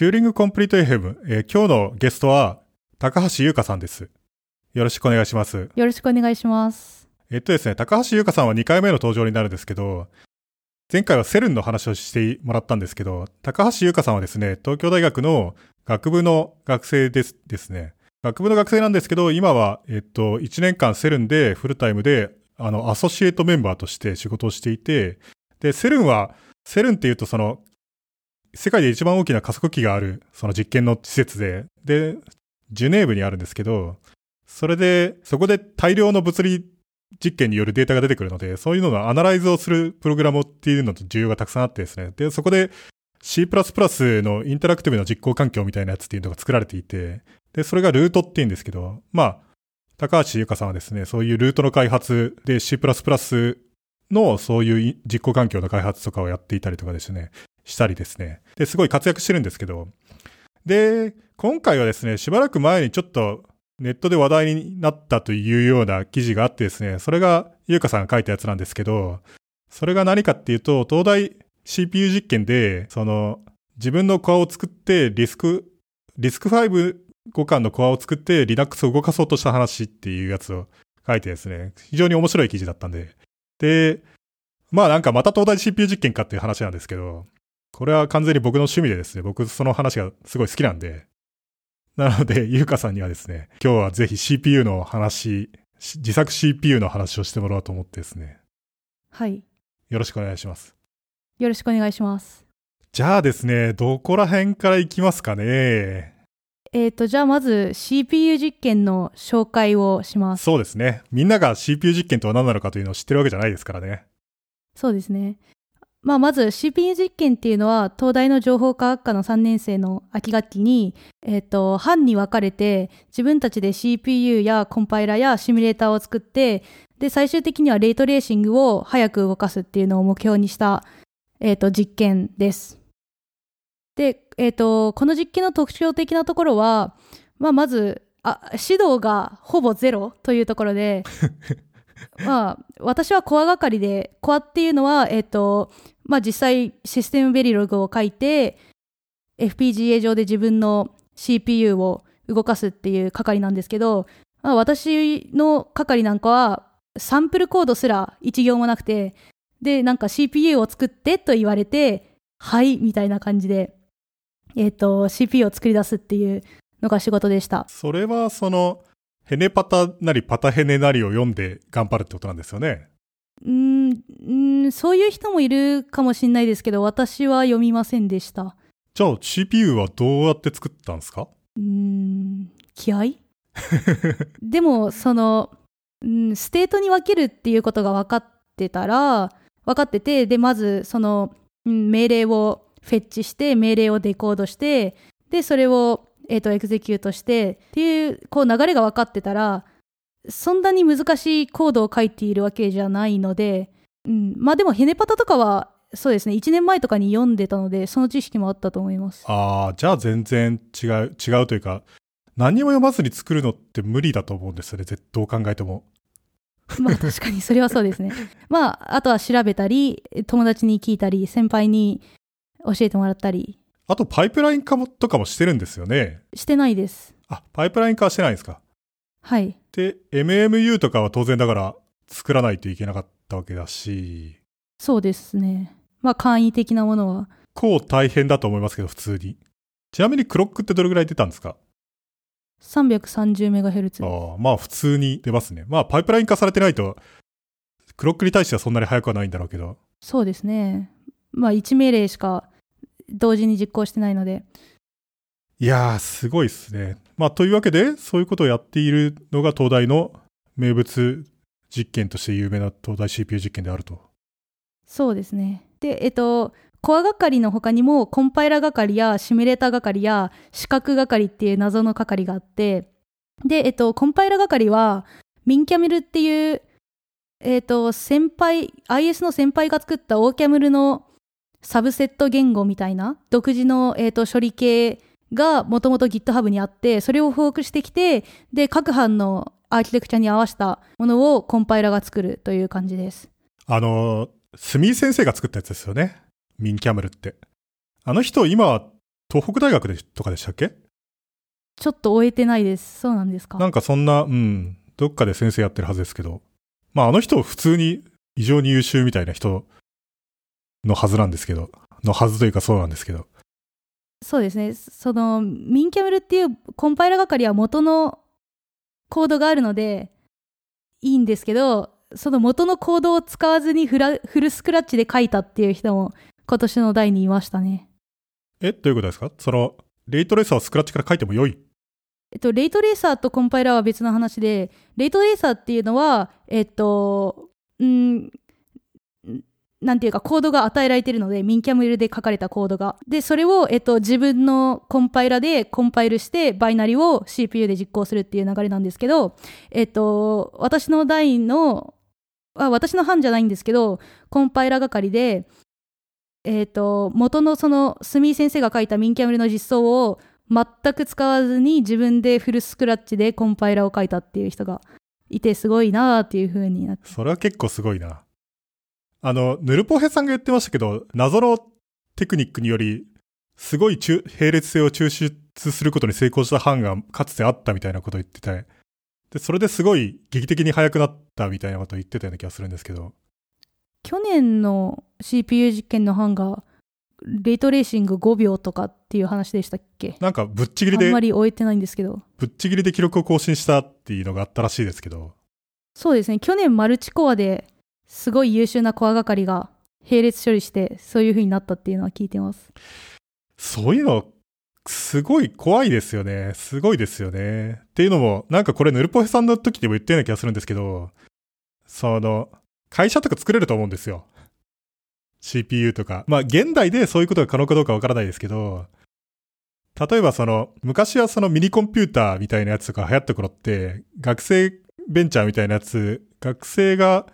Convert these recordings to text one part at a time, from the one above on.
チューリングコンプリート FM、えー今日のゲストは、高橋優香さんです。よろしくお願いします。よろしくお願いします。えっとですね、高橋優香さんは2回目の登場になるんですけど、前回はセルンの話をしてもらったんですけど、高橋優香さんはですね、東京大学の学部の学生ですですね。学部の学生なんですけど、今は、えっと、1年間セルンでフルタイムで、あの、アソシエイトメンバーとして仕事をしていて、で、セルンは、セルンっていうとその、世界で一番大きな加速器がある、その実験の施設で、で、ジュネーブにあるんですけど、それで、そこで大量の物理実験によるデータが出てくるので、そういうののアナライズをするプログラムっていうのと需要がたくさんあってですね。で、そこで C++ のインタラクティブな実行環境みたいなやつっていうのが作られていて、で、それがルートって言うんですけど、まあ、高橋優香さんはですね、そういうルートの開発で C++ のそういう実行環境の開発とかをやっていたりとかですね、したりですね。で、すごい活躍してるんですけど、で、今回はですね、しばらく前にちょっとネットで話題になったというような記事があってですね、それが優香さんが書いたやつなんですけど、それが何かっていうと、東大 CPU 実験で、その、自分のコアを作って、リスク、リスク5互換のコアを作って Linux を動かそうとした話っていうやつを書いてですね、非常に面白い記事だったんで。で、まあなんかまた東大 CPU 実験かっていう話なんですけど、これは完全に僕の趣味でですね、僕その話がすごい好きなんで、なので、ゆうかさんにはですね、今日はぜひ CPU の話、し自作 CPU の話をしてもらおうと思ってですね、はい。よろしくお願いします。よろしくお願いします。じゃあですね、どこら辺から行きますかね？えっ、と、じゃあまず CPU 実験の紹介をします。そうですね。みんなが CPU 実験とは何なのかというのを知ってるわけじゃないですからね。そうですね。まあ、まず CPU 実験っていうのは、東大の情報科学科の3年生の秋学期に、えっ、と、班に分かれて、自分たちで CPU やコンパイラやシミュレーターを作って、で、最終的にはレートレーシングを早く動かすっていうのを目標にした、えっ、と、実験です。で、えっ、と、この実験の特徴的なところは、まあ、まず、あ、指導がほぼゼロというところで、まあ、私はコア係で、コアっていうのは、えっ、と、まあ実際システムベリログを書いて、FPGA 上で自分の CPU を動かすっていう係なんですけど、まあ、私の係なんかは、サンプルコードすら一行もなくて、で、なんか CPU を作ってと言われて、はい、みたいな感じで、えっ、と、CPU を作り出すっていうのが仕事でした。それはその、ヘネパタなりパタヘネなりを読んで頑張るってことなんですよね。うーん、そういう人もいるかもしれないですけど、私は読みませんでした。じゃあ CPU はどうやって作ったんですか？うーん、気合 でも、その、うん、ステートに分けるっていうことが分かってたら、分かってて、で、まず、その、うん命令をフェッチして、命令をデコードして、で、それを、えっ、と、 execute して、っていう、こう、流れが分かってたら、そんなに難しいコードを書いているわけじゃないので、うん、まあでも、ヘネパタとかは、そうですね、1年前とかに読んでたので、その知識もあったと思います。ああ、じゃあ全然違う、違うというか、何にも読まずに作るのって無理だと思うんですよね。絶どう考えても。まあ確かにそれはそうですね。まあ、あとは調べたり、友達に聞いたり、先輩に教えてもらったりあとパイプライン化もとかもしてるんですよね。してないです。あ、パイプライン化はしてないんですか？はい。で、MMU とかは当然だから作らないといけなかったわけだし、そうですね。まあ簡易的なものは。こう大変だと思いますけど、普通に。ちなみにクロックってどれぐらい出たんですか？330MHz。ああ、まあ普通に出ますね。まあパイプライン化されてないと、クロックに対してはそんなに速くはないんだろうけど。そうですね。まあ1命令しか同時に実行してないので。いやー、すごいっすね。まあというわけで、そういうことをやっているのが東大の名物実験として有名な東大 CPU 実験であると。そうですね。で、えっと、コア係の他にもコンパイラ係やシミュレーター係や視覚係っていう謎の係があって、で、えっと、コンパイラ係はミンキャメルっていう、えっと、先輩、IS の先輩が作ったオーキャメルのサブセット言語みたいな独自の、えっと、処理系がもともと GitHub にあって、それをフォークしてきて、で、各班のアーキテクチャに合わせたものをコンパイラが作るという感じです。あの、スミー先生が作ったやつですよね。ミンキャメルって。あの人、今は東北大学でとかでしたっけ？ちょっと終えてないです。そうなんですか？なんかそんな、うん、どっかで先生やってるはずですけど、まああの人普通に異常に優秀みたいな人のはずなんですけど、のはずというかそうなんですけど、そうですね。その、ミンキャメルっていうコンパイラ係は元のコードがあるので、いいんですけど、その元のコードを使わずにフラフルスクラッチで書いたっていう人も今年の代にいましたね。え、どういうことですか？その、レイトレーサーをスクラッチから書いても良い？えっと、レイトレーサーとコンパイラーは別の話で、レイトレーサーっていうのは、えっと、んなんていうか、コードが与えられているので、ミンキャメルで書かれたコードが。で、それを、えっと、自分のコンパイラでコンパイルして、バイナリを CPU で実行するっていう流れなんですけど、えっと、私の代の、あ私の班じゃないんですけど、コンパイラ係で、えっと、元のその、スミー先生が書いたミンキャメルの実装を、全く使わずに自分でフルスクラッチでコンパイラを書いたっていう人がいてすごいなーっていう風になってそれは結構すごいな。あの、ヌルポヘさんが言ってましたけど、謎のテクニックにより、すごい中並列性を抽出することに成功した班がかつてあったみたいなことを言ってて、で、それですごい劇的に速くなったみたいなことを言ってたような気がするんですけど、去年の CPU 実験の班がレイトレーシング5秒とかっていう話でしたっけ？なんかぶっちぎりであんま、り終えてないんですけど。ぶっちぎりで記録を更新したっていうのがあったらしいですけど、そうですね。去年マルチコアですごい優秀なコア係が並列処理してそういう風になったっていうのは聞いてますそういうの、すごい怖いですよね。すごいですよね。っていうのも、なんかこれヌルポヘさんの時でも言ったような気がするんですけど、その、会社とか作れると思うんですよ。CPU とか。まあ、現代でそういうことが可能かどうかわからないですけど、例えばその、昔はそのミニコンピューターみたいなやつとか流行った頃って、学生ベンチャーみたいなやつ、学生が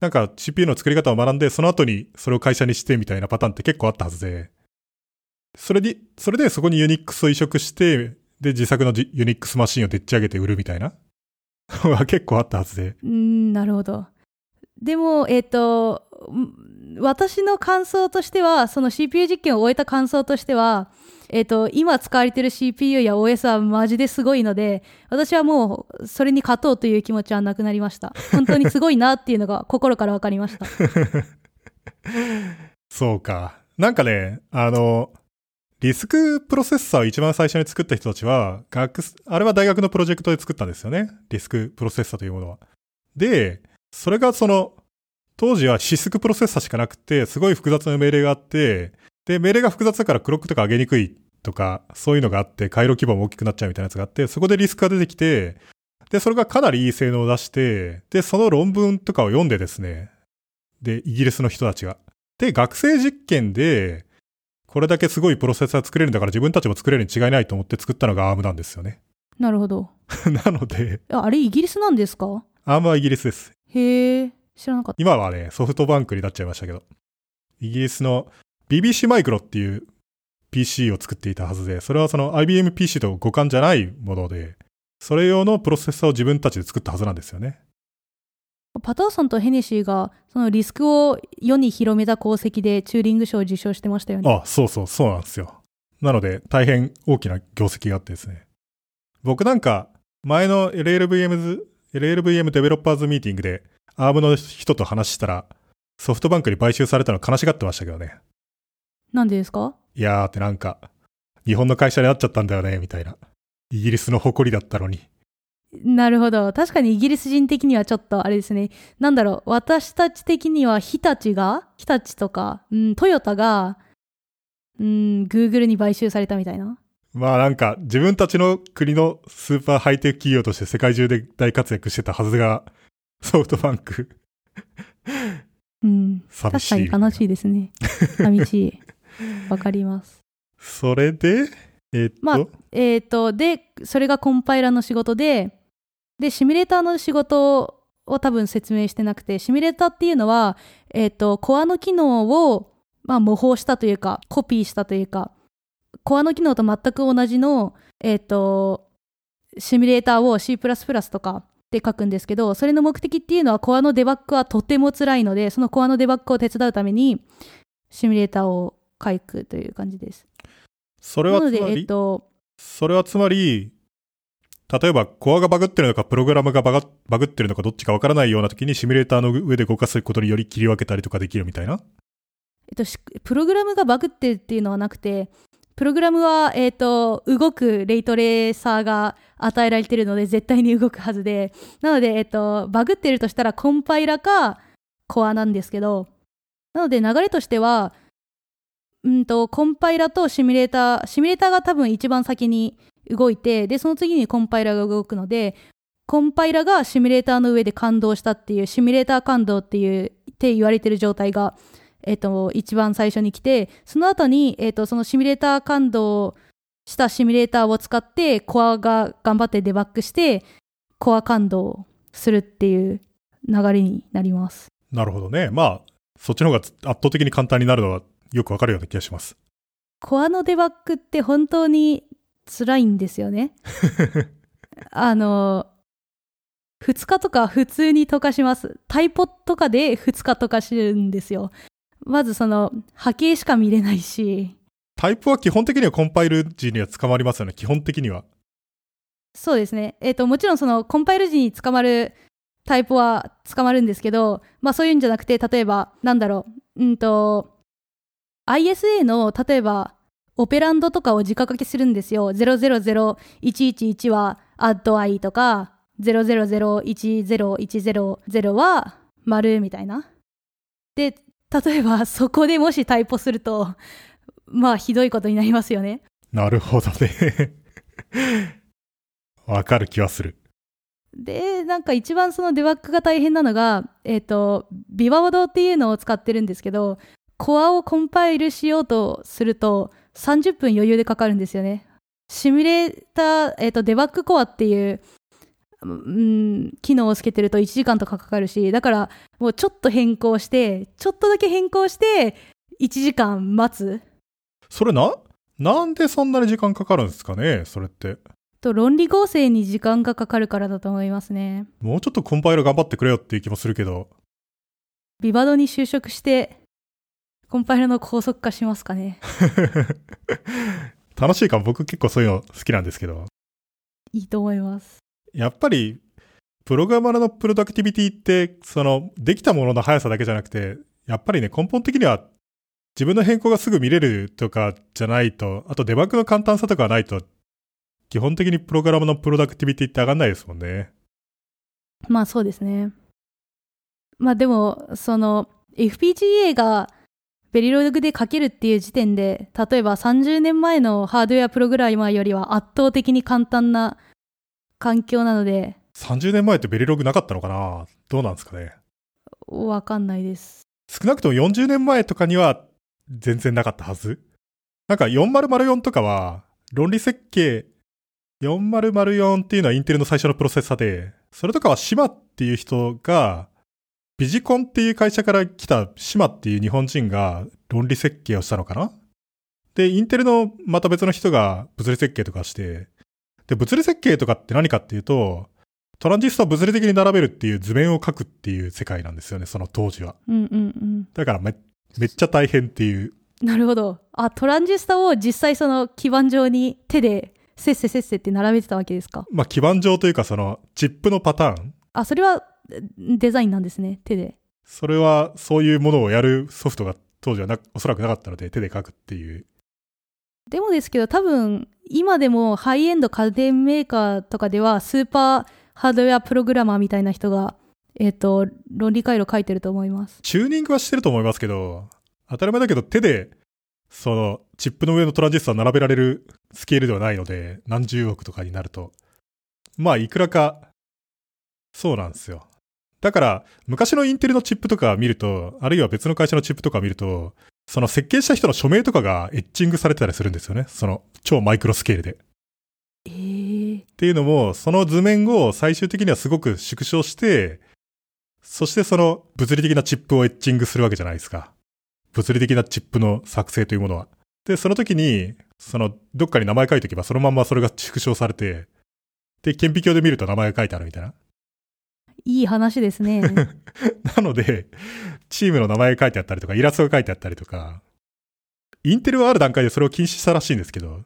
なんか CPU の作り方を学んで、その後にそれを会社にしてみたいなパターンって結構あったはずで、それに、それでそこにユニックスを移植して、で、自作のジユニックスマシンをでっち上げて売るみたいな。の は結構あったはずで。うんなるほど。でもえっ、と私の感想としてはその CPU 実験を終えた感想としてはえっ、と今使われてる CPU や OS はマジですごいので私はもうそれに勝とうという気持ちはなくなりました本当にすごいなっていうのが心から分かりました そうか。なんかね、あの、リスクプロセッサーを一番最初に作った人たちは、学、あれは大学のプロジェクトで作ったんですよね。リスクプロセッサーというものは。で、それがその、当時はシスクプロセッサーしかなくて、すごい複雑な命令があって、で、命令が複雑だからクロックとか上げにくいとか、そういうのがあって、回路規模も大きくなっちゃうみたいなやつがあって、そこでリスクが出てきて、で、それがかなりいい性能を出して、で、その論文とかを読んでですね、で、イギリスの人たちが。で、学生実験で、これだけすごいプロセッサー作れるんだから自分たちも作れるに違いないと思って作ったのが ARM なんですよね。なるほど なので、ああれイギリスなんですか？ARM はイギリスです。へえ知らなかった今はね、ソフトバンクになっちゃいましたけど。イギリスの BBC マイクロっていう PC を作っていたはずで、それはその IBM PC と互換じゃないもので、それ用のプロセッサーを自分たちで作ったはずなんですよね。パターソンとヘネシーがそのリスクを世に広めた功績でチューリング賞を受賞してましたよねあ、そうそう、そうなんですよ。なので、大変大きな業績があってですね。僕なんか、前の LLVM、LLVM デベロッパーズミーティングで、ARM の人と話したら、ソフトバンクに買収されたの悲しがってましたけどね。なんでですか？いやーってなんか、日本の会社になっちゃったんだよね、みたいな。イギリスの誇りだったのに。なるほど確かにイギリス人的にはちょっとあれですねなんだろう私たち的には日立が日立とか、うん、トヨタがうん、Google に買収されたみたいな。まあなんか、自分たちの国のスーパーハイテク企業として世界中で大活躍してたはずが、ソフトバンク、うん。寂しい。確かに悲しいですね。寂しい。わかります。それで、えーっと、まあえっ、と、で、それがコンパイラーの仕事で、で、シミュレーターの仕事を多分説明してなくて、シミュレーターっていうのは、えっ、と、コアの機能を、まあ、模倣したというか、コピーしたというか、コアの機能と全く同じの、えっ、と、シミュレーターを C++ とかで書くんですけど、それの目的っていうのはコアのデバッグはとても辛いので、そのコアのデバッグを手伝うために、シミュレーターを書くという感じです。それはつまり、えっと、それはつまり、例えばコアがバグってるのかプログラムがバグバグってるのかどっちかわからないような時にシミュレーターの上で動かすことにより切り分けたりとかできるみたいな？えっと、しプログラムがバグってるっていうのはなくて、プログラムは、えっと、動くレイトレーサーが与えられてるので、絶対に動くはずで、なので、えっと、バグってるとしたらコンパイラかコアなんですけど、なので流れとしては、うんと、コンパイラとシミュレーター、シミュレーターが多分一番先に動いて、で、その次にコンパイラが動くので、コンパイラがシミュレーターの上で感動したっていう、シミュレーター感動っていう、って言われてる状態が、えっと、一番最初に来て、その後に、えっと、そのシミュレーター感動したシミュレーターを使って、コアが頑張ってデバッグして、コア感動するっていう流れになります。なるほどね。まあ、そっちの方が圧倒的に簡単になるのはよくわかるような気がします。コアのデバッグって本当に辛いんですよね。あの、2日とか普通に溶かします。タイポとかで2日溶かしるんですよ。まずその波形しか見れないし、タイプは基本的にはコンパイル時には捕まりますよね。基本的には。そうですね。えっ、と、もちろんそのコンパイル時に捕まるタイプは捕まるんですけど、まあそういうんじゃなくて、例えば、なんだろう、うんと、ISA の、例えば、オペランドとかを直書きするんですよ。000111は add i とか、00010100は丸みたいな。で、例えばそこでもしタイプすると、まあひどいことになりますよね。なるほどね。わかる気はする。で、なんか一番そのデバッグが大変なのが、えっ、と、ビバワドっていうのを使ってるんですけど、コアをコンパイルしようとすると30分余裕でかかるんですよね。シミュレーター、えっ、と、デバッグコアっていう、うん、機能をつけてると1時間とかかかるし、だからもうちょっと変更して、ちょっとだけ変更して、1時間待つ。それな、なんでそんなに時間かかるんですかねそれって。と、論理合成に時間がかかるからだと思いますね。もうちょっとコンパイル頑張ってくれよっていう気もするけど。ビバドに就職して、コンパイルの高速化しますかね。楽しいかも。僕結構そういうの好きなんですけど。いいと思います。やっぱり、プログラマーのプロダクティビティって、その、できたものの速さだけじゃなくて、やっぱりね、根本的には、自分の変更がすぐ見れるとかじゃないと、あとデバッグの簡単さとかがないと、基本的にプログラムのプロダクティビティって上がんないですもんね。まあそうですね。まあでも、その FPGA がベリログで書けるっていう時点で、例えば30年前のハードウェアプログラマーよりは圧倒的に簡単な環境なので、30年前ってベリログなかったのかな？どうなんですかね？わかんないです。少なくとも40年前とかには全然なかったはず？なんか4004とかは論理設計4004っていうのはインテルの最初のプロセッサーで、それとかはシマっていう人がビジコンっていう会社から来たシマっていう日本人が論理設計をしたのかな？で、インテルのまた別の人が物理設計とかして、で、物理設計とかって何かっていうと、トランジスタを物理的に並べるっていう図面を描くっていう世界なんですよね、その当時は。うんうんうん。だからめめっちゃ大変っていう。なるほど。あ、トランジスタを実際その基板上に手でせっせせっせって並べてたわけですか？まあ基盤上というかそのチップのパターン。あ、それはえデザインなんですね。手で。それはそういうものをやるソフトが当時はなおそらくなかったので手で書くっていう。でもですけど多分今でもハイエンド家電メーカーとかではスーパーハードウェアプログラマーみたいな人が、えっ、と、論理回路書いてると思います。チューニングはしてると思いますけど、当たり前だけど手でそのチップの上のトランジスタを並べられるスケールではないので、何十億とかになると。まあいくらか、そうなんですよ。だから、昔のインテルのチップとか見ると、あるいは別の会社のチップとか見ると、その設計した人の署名とかがエッチングされてたりするんですよね。その超マイクロスケールで。えー、っていうのも、その図面を最終的にはすごく縮小して、そしてその物理的なチップをエッチングするわけじゃないですか。物理的なチップの作成というものは。で、その時に、その、どっかに名前書いておけば、そのまんまそれが縮小されて、で、顕微鏡で見ると名前が書いてあるみたいな。いい話ですね。なので、チームの名前が書いてあったりとか、イラストが書いてあったりとか、インテルはある段階でそれを禁止したらしいんですけど、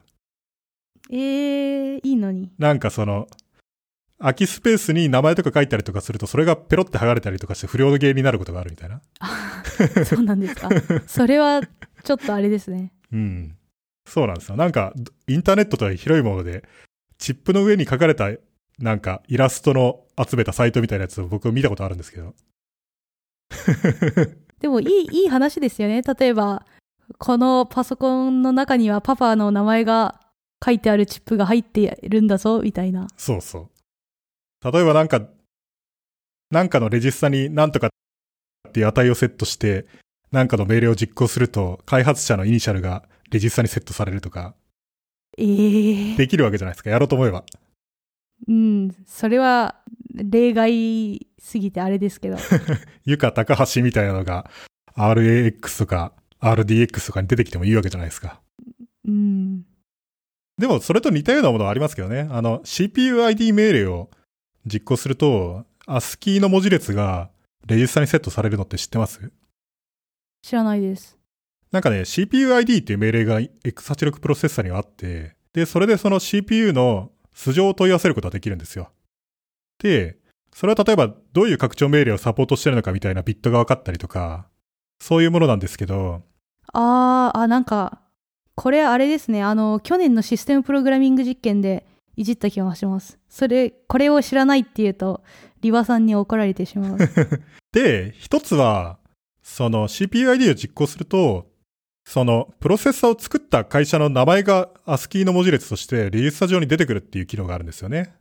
えー、いいのに。なんかその、空きスペースに名前とか書いたりとかすると、それがペロって剥がれたりとかして不良の原因になることがあるみたいな。そうなんですか。それは、ちょっとあれですね。うん。そうなんですよ。なんか、インターネットとは広いもので、チップの上に書かれた、なんか、イラストの集めたサイトみたいなやつを僕見たことあるんですけど。でもいい、いい話ですよね。例えば、このパソコンの中にはパパの名前が書いてあるチップが入ってるんだぞ、みたいな。そうそう。例えばなんか、なんかのレジスタになんとかっていう値をセットして、なんかの命令を実行すると、開発者のイニシャルがレジスタにセットされるとか、えー、できるわけじゃないですか。やろうと思えば。うん、それは例外すぎてあれですけど。ゆか高橋みたいなのが RAX とか RDX とかに出てきてもいいわけじゃないですか。うん。でもそれと似たようなものはありますけどね。あの CPUID 命令を実行すると ASCII の文字列がレジスタにセットされるのって知ってます？知らないです。なんかね、CPUID っていう命令が X86 プロセッサーにはあって、で、それでその CPU の素性を問い合わせることができるんですよ。で、それは例えばどういう拡張命令をサポートしてるのかみたいなビットが分かったりとか、そういうものなんですけど、あー、あ、なんか、これあれですね。あの、去年のシステムプログラミング実験でいじった気がします。それ、これを知らないっていうと、リバさんに怒られてしまう。で、一つは、その CPUID を実行すると、そのプロセッサーを作った会社の名前が ASCII の文字列としてレジスタ上に出てくるっていう機能があるんですよね。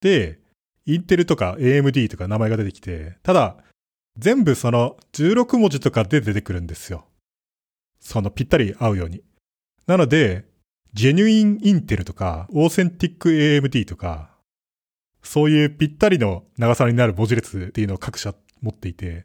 で、インテルとか AMD とか名前が出てきて、ただ、全部その16文字とかで出てくるんですよ。そのぴったり合うように。なので、ジェニュインインテルとか、オーセンティック AMD とか、そういうぴったりの長さになる文字列っていうのを各社持っていて、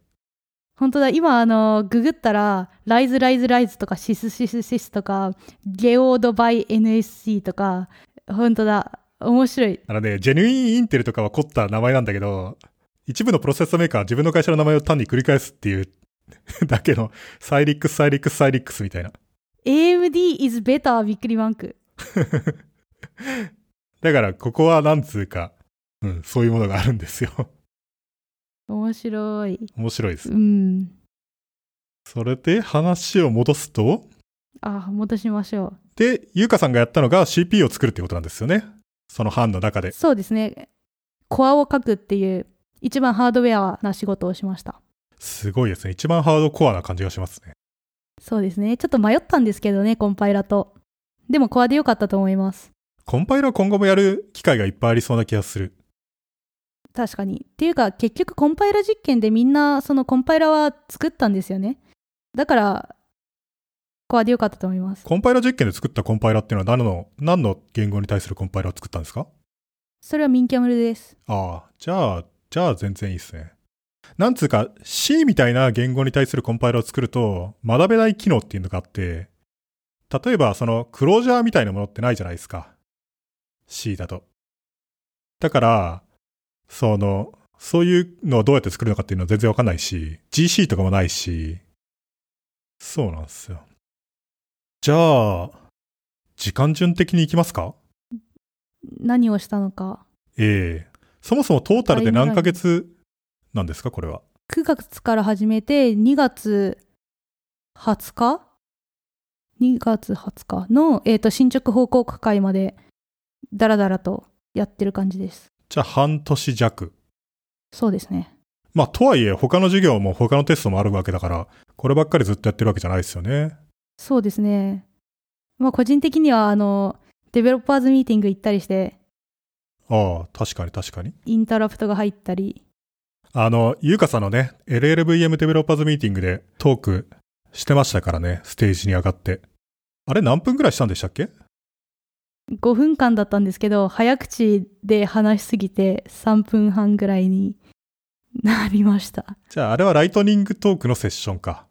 本当だ、今、あの、ググったら、ライズ、ライズ、ライズとか、シス、シス、シスとか、ゲオードバイ NSC とか、本当だ、面白い。あのね、 GenuineIntel とかは凝った名前なんだけど、一部のプロセッサーメーカーは自分の会社の名前を単に繰り返すっていう だけの、 Cyrix、Cyrix、Cyrix みたいな。AMD is better びっくりマーク。だから、ここはなんつうか、うん、そういうものがあるんですよ。面白い。面白いですう。ん。それで話を戻すと、あ、戻しましょで、ゆうかさんがやったのが CPU を作るってことなんですよね。その班の中う。で。そうですね。コアを書くっていう、一番ハードウェアな仕事をしました。すごいですね。一番ハードコアな感じがしますね。そうですね。ちょっと迷ったんですけどね、コンパイラと。でもコアでよかったと思います。コンパイラー今後もやる機会がいっぱいありそうな気がする。確かに。っていうか、結局コンパイラ実験でみんなそのコンパイラは作ったんですよね。だから、コアでよかったと思います。コンパイラ実験で作ったコンパイラっていうのは何の、何の言語に対するコンパイラを作ったんですか？それはミンキャムルです。ああ、じゃあ、じゃあ全然いいですね。なんつうか、C みたいな言語に対するコンパイラを作ると、学べない機能っていうのがあって、例えばそのクロージャーみたいなものってないじゃないですか。C だと。だから、その、そういうのをどうやって作るのかっていうのは全然わかんないし、GC とかもないし、そうなんですよ。じゃあ、時間順的に行きますか？何をしたのか。ええそもそもトータルで何ヶ月なんですか？これは。9月から始めて2月20日 ?2 月20日の、えー、と進捗報告会までダラダラとやってる感じです。じゃあ半年弱。そうですね。まあ、とはいえ他の授業も他のテストもあるわけだから、こればっかりずっとやってるわけじゃないですよね。そうですね。まあ個人的にはあの、デベロッパーズミーティング行ったりして、ああ、確かに確かに。インタラプトが入ったり、あの、ゆうかさんのね、LLVM デベロッパーズミーティングでトークしてましたからね、ステージに上がって。あれ何分ぐらいしたんでしたっけ？5分間だったんですけど、早口で話しすぎて3分半ぐらいに なりました。じゃああれはライトニングトークのセッションか。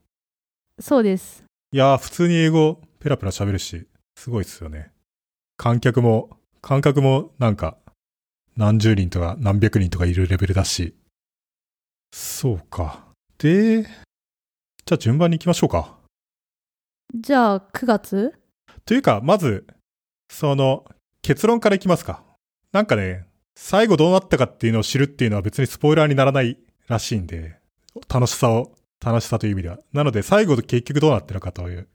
そうです。いやー、普通に英語ペラペラ喋るし、すごいっすよね。観客も、観客もなんか、何十人とか何百人とかいるレベルだし。そうか。で、じゃあ順番に行きましょうか。じゃあ、9月？というか、まず、その、結論からいきますか。なんかね、最後どうなったかっていうのを知るっていうのは別にスポイラーにならないらしいんで、楽しさを、楽しさという意味では。なので、最後結局どうなってるかという。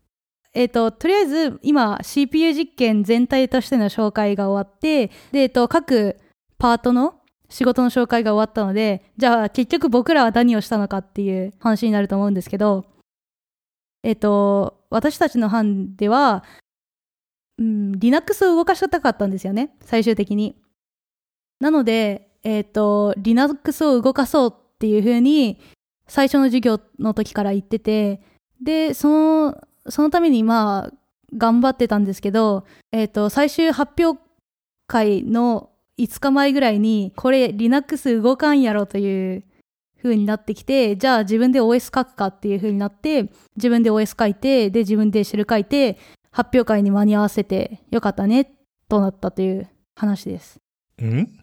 えっ、と、とりあえず、今、CPU 実験全体としての紹介が終わって、で、えっ、と、各パートの仕事の紹介が終わったので、じゃあ、結局僕らは何をしたのかっていう話になると思うんですけど、えっ、と、私たちの班では、うん、Linux を動かしたかったんですよね、最終的に。なので、えっ、と、Linux を動かそうっていう風に、最初の授業の時から言ってて、で、その、そのためにまあ、頑張ってたんですけど、えっ、と、最終発表会の5日前ぐらいに、これ Linux 動かんやろという風になってきて、じゃあ自分で OS 書くかっていう風になって、自分で OS 書いて、で、自分でシェル書いて、発表会に間に合わせてよかったね、となったという話です。ん？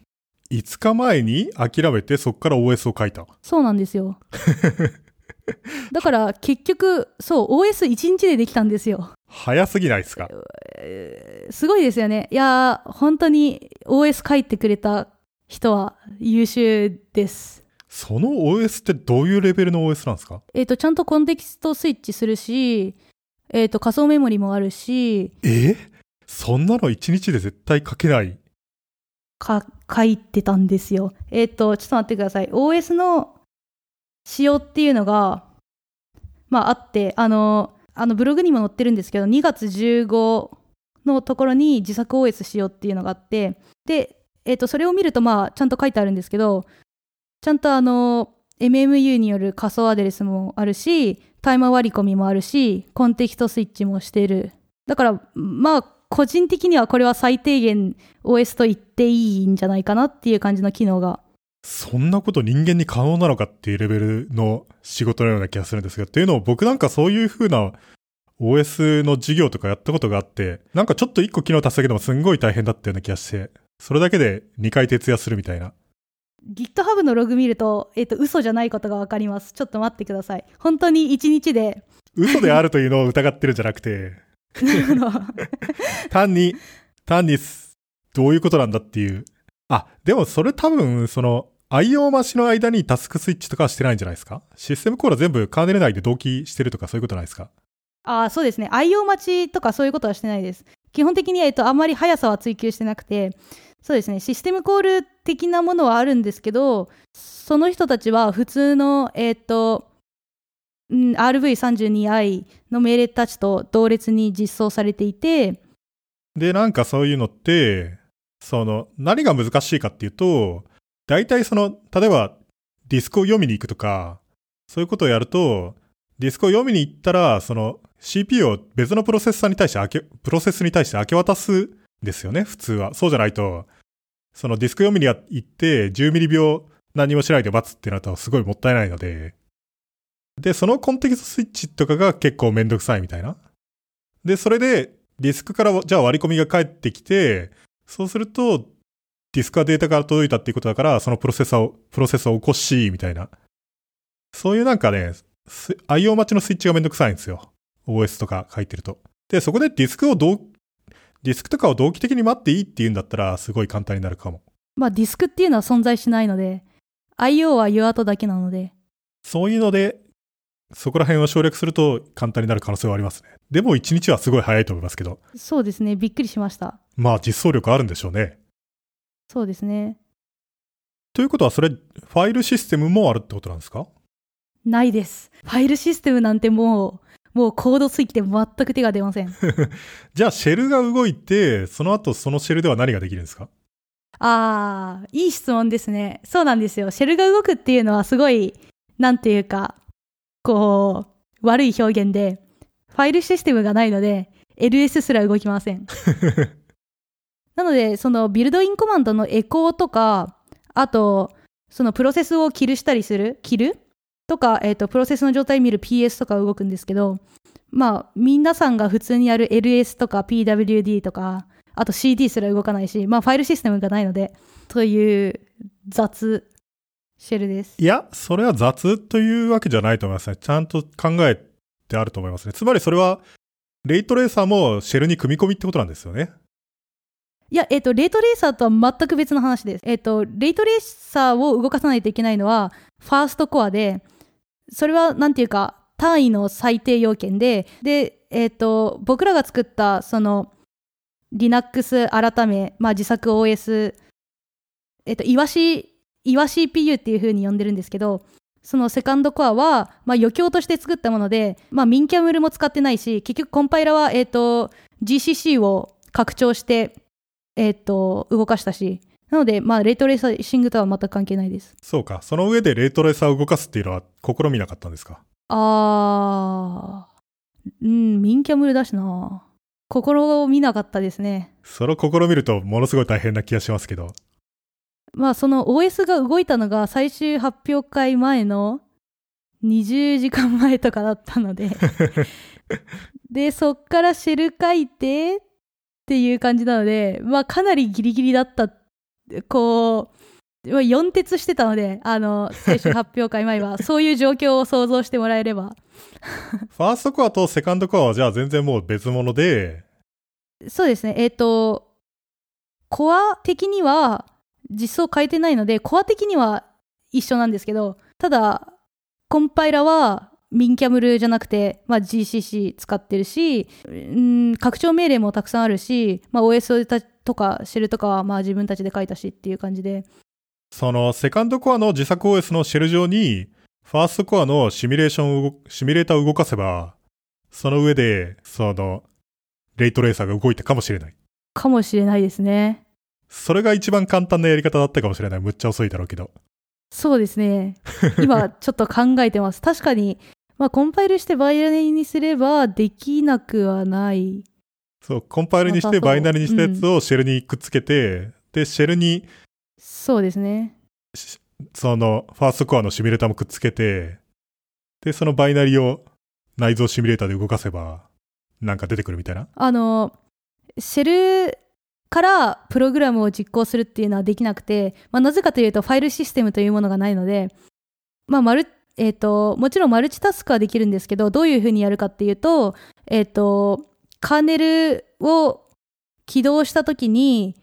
?5 日前に諦めてそこから OS を書いた。そうなんですよ。だから結局、そう、OS1 日でできたんですよ。早すぎないですか？すごいですよね。いやー、本当に OS 書いてくれた人は優秀です。その OS ってどういうレベルの OS なんですか？えっ、と、ちゃんとコンテキストスイッチするし、えっ、と、仮想メモリもあるし、え？そんなの1日で絶対書けない。か、書いてたんですよ。えっ、と、ちょっと待ってください。OS の仕様っていうのが、まあ、あって、あの、あの、ブログにも載ってるんですけど、2月15のところに自作 OS 仕様っていうのがあって、で、えっ、と、それを見ると、まあ、ちゃんと書いてあるんですけど、ちゃんとあの、MMU による仮想アドレスもあるし、タイマー割り込みもあるし、コンテキストスイッチもしてる。だから、まあ、個人的にはこれは最低限 OS と言っていいんじゃないかなっていう感じの機能が。そんなこと人間に可能なのかっていうレベルの仕事のような気がするんですが、っていうのを僕なんかそういう風な OS の授業とかやったことがあって、なんかちょっと1個機能足すだけでもすんごい大変だったような気がして、それだけで2回徹夜するみたいな。GitHub のログ見ると、えっ、と、嘘じゃないことがわかります。ちょっと待ってください。本当に1日で、嘘であるというのを疑ってるんじゃなくて、単に、単に、どういうことなんだっていう。あ、でもそれ多分、その、IO マシの間にタスクスイッチとかはしてないんじゃないですか？システムコードは全部カーネル内で同期してるとかそういうことないですか？あーそうですね。IO 待ちとかそういうことはしてないです。基本的に、えっと、あんまり速さは追求してなくて、そうですね。システムコール的なものはあるんですけど、その人たちは普通の、えっと、RV32i の命令たちと同列に実装されていて、で、なんかそういうのって、その、何が難しいかっていうと、大体その、例えば、ディスクを読みに行くとか、そういうことをやると、ディスクを読みに行ったら、その、CPU を別のプロセッサーに対してけ、プロセスに対して明け渡すんですよね、普通は。そうじゃないと、そのディスク読みに行って、10ミリ秒何もしないで待つってなるとすごいもったいないので、で、そのコンテキストスイッチとかが結構めんどくさいみたいな。で、それで、ディスクからじゃあ割り込みが返ってきて、そうすると、ディスクはデータが届いたっていうことだから、そのプロセッサーを、プロセッサーを起こし、みたいな。そういうなんかね、す IO 待ちのスイッチがめんどくさいんですよ。OS とか書いてると。で、そこでディスクを同、ディスクとかを同期的に待っていいっていうんだったら、すごい簡単になるかも。まあディスクっていうのは存在しないので、IO は UART だけなので、そういうので、そこら辺を省略すると簡単になる可能性はありますね。でも1日はすごい早いと思いますけど。そうですね。びっくりしました。まあ実装力あるんでしょうね。そうですね。ということはそれ、ファイルシステムもあるってことなんですか？ないです。ファイルシステムなんてもう、もうコードついて全く手が出ません。じゃあシェルが動いて、その後そのシェルでは何ができるんですか？ああ、いい質問ですね。そうなんですよ。シェルが動くっていうのはすごい、なんていうか、こう、悪い表現で、ファイルシステムがないので、LS すら動きません。なので、そのビルドインコマンドのエコーとか、あと、そのプロセスをキルしたりする、キルとか、えっ、と、プロセスの状態見る PS とか動くんですけど、まあ、皆さんが普通にやる LS とか PWD とか、あと CD すら動かないし、まあ、ファイルシステムがないので、という雑シェルです。いや、それは雑というわけじゃないと思いますね。ちゃんと考えてあると思いますね。つまりそれは、レイトレーサーもシェルに組み込みってことなんですよね。いや、えっ、と、レイトレーサーとは全く別の話です。えっ、と、レイトレーサーを動かさないといけないのは、ファーストコアで、それは、なんていうか、単位の最低要件で、で、えっ、と、僕らが作った、その、Linux 改め、まあ、自作 OS、えっ、と、イワシ、イワ CPU っていう風に呼んでるんですけど、そのセカンドコアは、まあ、余興として作ったもので、まあ、ミンキャムルも使ってないし、結局コンパイラは、えっ、と、GCC を拡張して、えっ、と、動かしたし、なので、まあ、レイトレーシングとは全く関係ないです。そうか。その上でレイトレーサーを動かすっていうのは試みなかったんですか？あー、うん、ミンキャムルだしな。心見なかったですね。それを試みるとものすごい大変な気がしますけど。まあ、その OS が動いたのが最終発表会前の20時間前とかだったので で、そっからシェル書いてっていう感じなので、まあ、かなりギリギリだった。こう、4徹してたので、あの、最終発表会前は、そういう状況を想像してもらえれば。ファーストコアとセカンドコアはじゃあ全然もう別物で、そうですね。えっ、と、コア的には実装変えてないので、コア的には一緒なんですけど、ただ、コンパイラはミンキャムルじゃなくて、まあ、GCC 使ってるし、うん、拡張命令もたくさんあるし、まあ、OS とかシェルとかはまあ自分たちで書いたしっていう感じで。そのセカンドコアの自作 OS のシェル上に、ファーストコアのシミュレーションシミュレーターを動かせば、その上で、その、レイトレーサーが動いたかもしれない。かもしれないですね。それが一番簡単なやり方だったかもしれない。むっちゃ遅いだろうけど。そうですね。今 ちょっと考えてます。確かに、まあ、コンパイルしてバイナリにすればできなくはない。そう、コンパイルにしてバイナリにしたやつをシェルにくっつけて、で、シェルに、そうですね。その、ファーストコアのシミュレーターもくっつけて、で、そのバイナリを内蔵シミュレーターで動かせば、なんか出てくるみたいな。あの、シェルからプログラムを実行するっていうのはできなくて、まあ、なぜかというとファイルシステムというものがないので、まあ、マル、えっ、と、もちろんマルチタスクはできるんですけど、どういうふうにやるかっていうと、えっ、と、カーネルを起動したときに、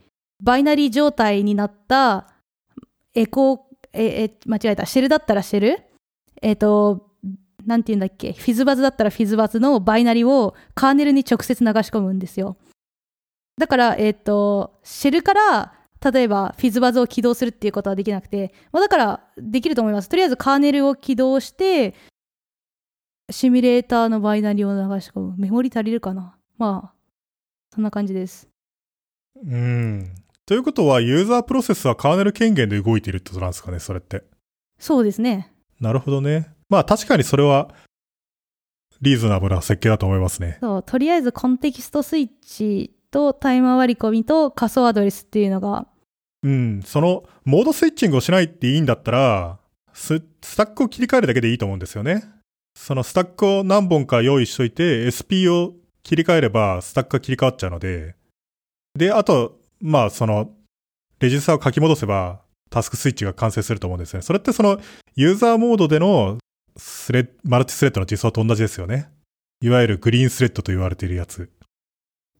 バイナリー状態になったエコー、え、え、間違えた。シェルだったらシェルえっ、と、なんて言うんだっけフィズバズだったらフィズバズのバイナリーをカーネルに直接流し込むんですよ。だから、えっ、と、シェルから、例えば、フィズバズを起動するっていうことはできなくて、まあ、だから、できると思います。とりあえず、カーネルを起動して、シミュレーターのバイナリを流し込む。メモリ足りるかな？まあ、そんな感じです。うん。ということは、ユーザープロセスはカーネル権限で動いているってことなんですかね、それって。そうですね。なるほどね。まあ確かにそれは、リーズナブルな設計だと思いますね。そう、とりあえずコンテキストスイッチとタイマー割り込みと仮想アドレスっていうのが、うん。その、モードスイッチングをしないっていいんだったら、ス、タックを切り替えるだけでいいと思うんですよね。そのスタックを何本か用意しといて、SP を切り替えれば、スタックが切り替わっちゃうので、で、あと、まあ、その、レジスターを書き戻せば、タスクスイッチが完成すると思うんですね。それってその、ユーザーモードでのスレマルチスレッドの実装と同じですよね。いわゆるグリーンスレッドと言われているやつ。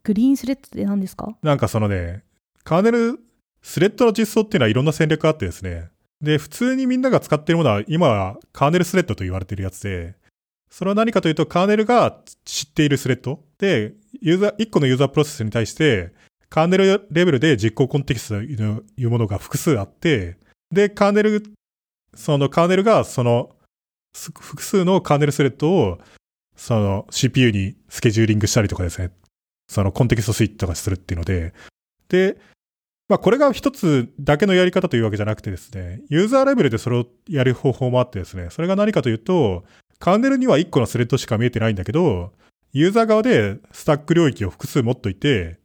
グリーンスレッドって何ですか？なんかそのね、カーネル、スレッドの実装っていうのはいろんな戦略があってですね。で、普通にみんなが使っているものは、今はカーネルスレッドと言われているやつで、それは何かというと、カーネルが知っているスレッド。で、ユーザー、1個のユーザープロセスに対して、カーネルレベルで実行コンテキストというものが複数あって、で、カーネル、そのカーネルがその複数のカーネルスレッドをその CPU にスケジューリングしたりとかですね、そのコンテキストスイッチとかするっていうので、で、まあこれが一つだけのやり方というわけじゃなくてですね、ユーザーレベルでそれをやる方法もあってですね、それが何かというと、カーネルには1個のスレッドしか見えてないんだけど、ユーザー側でスタック領域を複数持っといて、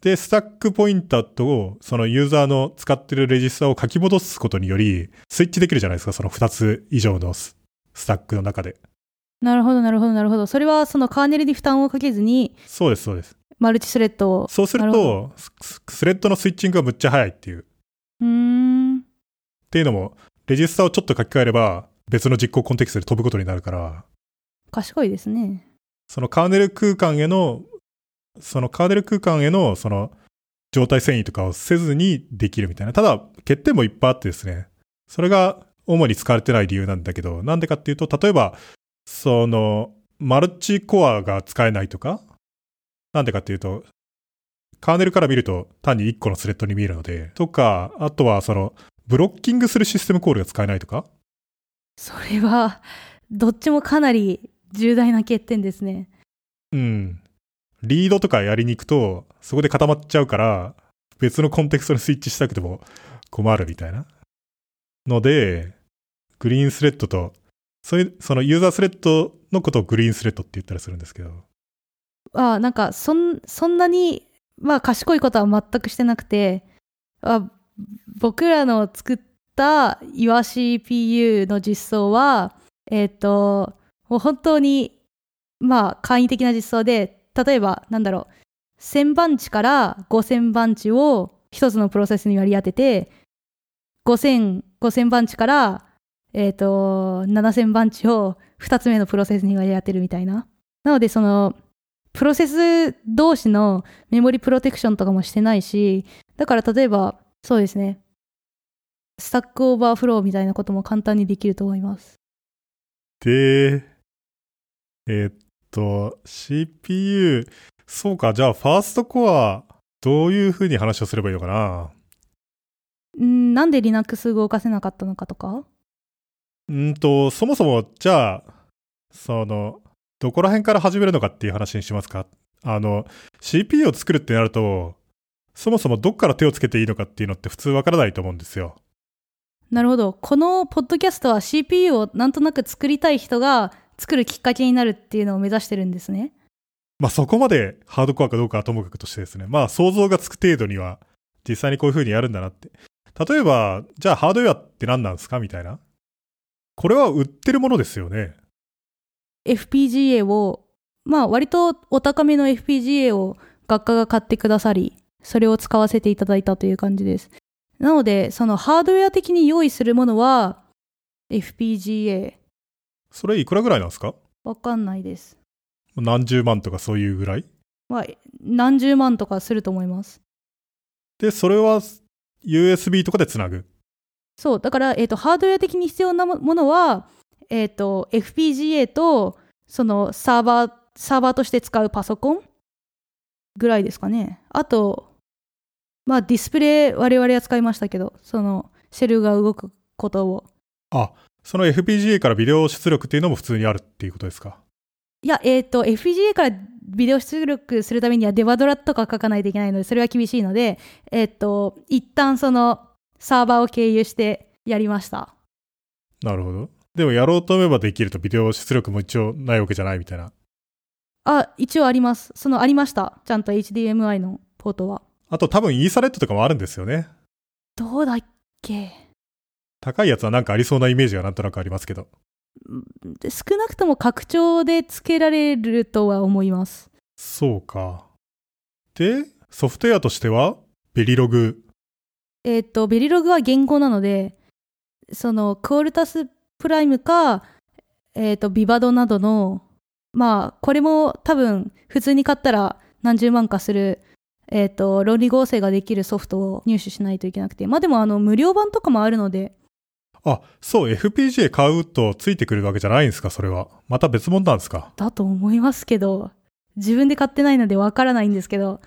で、スタックポインターと、そのユーザーの使ってるレジスタを書き戻すことにより、スイッチできるじゃないですか、その2つ以上のススタックの中で。なるほど、なるほど、なるほど。それはそのカーネルに負担をかけずに、そうです、そうです。マルチスレッドを。そうすると、ススレッドのスイッチングがむっちゃ早いっていう。っうーん。ていうのも、レジスタをちょっと書き換えれば、別の実行コンテキストで飛ぶことになるから、賢いですね。そのカーネル空間への、そのカーネル空間への、その、状態遷移とかをせずにできるみたいな。ただ、欠点もいっぱいあってですね。それが主に使われてない理由なんだけど、なんでかっていうと、例えば、その、マルチコアが使えないとか、なんでかっていうと、カーネルから見ると単に1個のスレッドに見えるので、とか、あとはその、ブロッキングするシステムコールが使えないとか？それは、どっちもかなり重大な欠点ですね。うん。リードとかやりに行くと、そこで固まっちゃうから、別のコンテクストにスイッチしたくても困るみたいな。ので、グリーンスレッドと、そういう、そのユーザースレッドのことをグリーンスレッドって言ったりするんですけど。あなんか、そん、そんなに、まあ、賢いことは全くしてなくて、あ僕らの作った YourCPU の実装は、えっ、ー、と、もう本当に、まあ、簡易的な実装で、例えば、なんだろう、1000番地から5000番地を一つのプロセスに割り当てて、5000、5000番地から、えっ、ー、と、7000番地を2つ目のプロセスに割り当てるみたいな。なので、その、プロセス同士の memory protection とかもしてないし、だから例えば、そうですね。スタックオーバーフローみたいなことも簡単にできると思います。で、えー、っと、CPU、そうか、じゃあ、ファーストコア、どういうふうに話をすればいいのかな？んなんで Linux 動かせなかったのかとか？うんと、そもそも、じゃあ、その、どこら辺から始めるのかっていう話にしますか？あの、CPU を作るってなると、そもそもどっから手をつけていいのかっていうのって普通わからないと思うんですよ。なるほど。このポッドキャストは CPU をなんとなく作りたい人が作るきっかけになるっていうのを目指してるんですね。まあそこまでハードコアかどうかはともかくとしてですね。まあ想像がつく程度には実際にこういう風にやるんだなって。例えば、じゃあハードウェアって何なんですか？みたいな。これは売ってるものですよね。FPGA を、まあ割とお高めの FPGA を学科が買ってくださり、それを使わせていただいたという感じです。なので、そのハードウェア的に用意するものは FPGA。それいくらぐらいなんですか？わかんないです。何十万とかそういうぐらい？まあ、何十万とかすると思います。で、それは USB とかでつなぐ？そう、だから、えっ、ー、と、ハードウェア的に必要なものは、えっ、ー、と、FPGA と、そのサーバー、サーバーとして使うパソコンぐらいですかね。あと、まあディスプレイ我々は使いましたけど、そのシェルが動くことを。あ、その FPGA からビデオ出力っていうのも普通にあるっていうことですか？いや、えっ、ー、と、FPGA からビデオ出力するためにはデバドラとか書かないといけないので、それは厳しいので、えっ、ー、と、一旦そのサーバーを経由してやりました。なるほど。でもやろうと思えばできるとビデオ出力も一応ないわけじゃないみたいな。あ、一応あります。そのありました。ちゃんと HDMI のポートは。あと多分イーサレットとかもあるんですよね。どうだっけ？高いやつはなんかありそうなイメージがなんとなくありますけど。少なくとも拡張で付けられるとは思います。そうか。で、ソフトウェアとしては、ベリログ。えっ、と、ベリログは言語なので、その、クオルタスプライムか、えっ、ー、と、ビバドなどのまあ、これも多分、普通に買ったら何十万かする、えっ、ー、と、論理合成ができるソフトを入手しないといけなくて。まあでも、あの、無料版とかもあるので。あ、そう、FPGA 買うとついてくるわけじゃないんですか、それは。また別物なんですか？だと思いますけど、自分で買ってないのでわからないんですけど、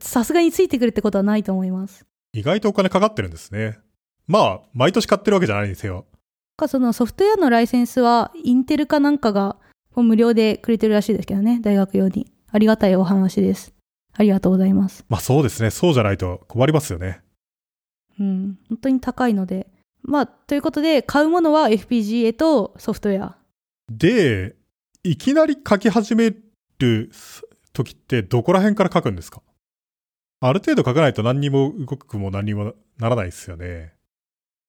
さすがについてくるってことはないと思います。意外とお金かかってるんですね。まあ、毎年買ってるわけじゃないんですよ。か、そのソフトウェアのライセンスは、インテルかなんかが無料でくれてるらしいですけどね、大学用に。ありがたいお話です。ありがとうございます。まあそうですね。そうじゃないと困りますよね。うん。本当に高いので。まあ、ということで、買うものは FPGA とソフトウェア。で、いきなり書き始める時ってどこら辺から書くんですか？ある程度書かないと何にも動くも何にもならないですよね。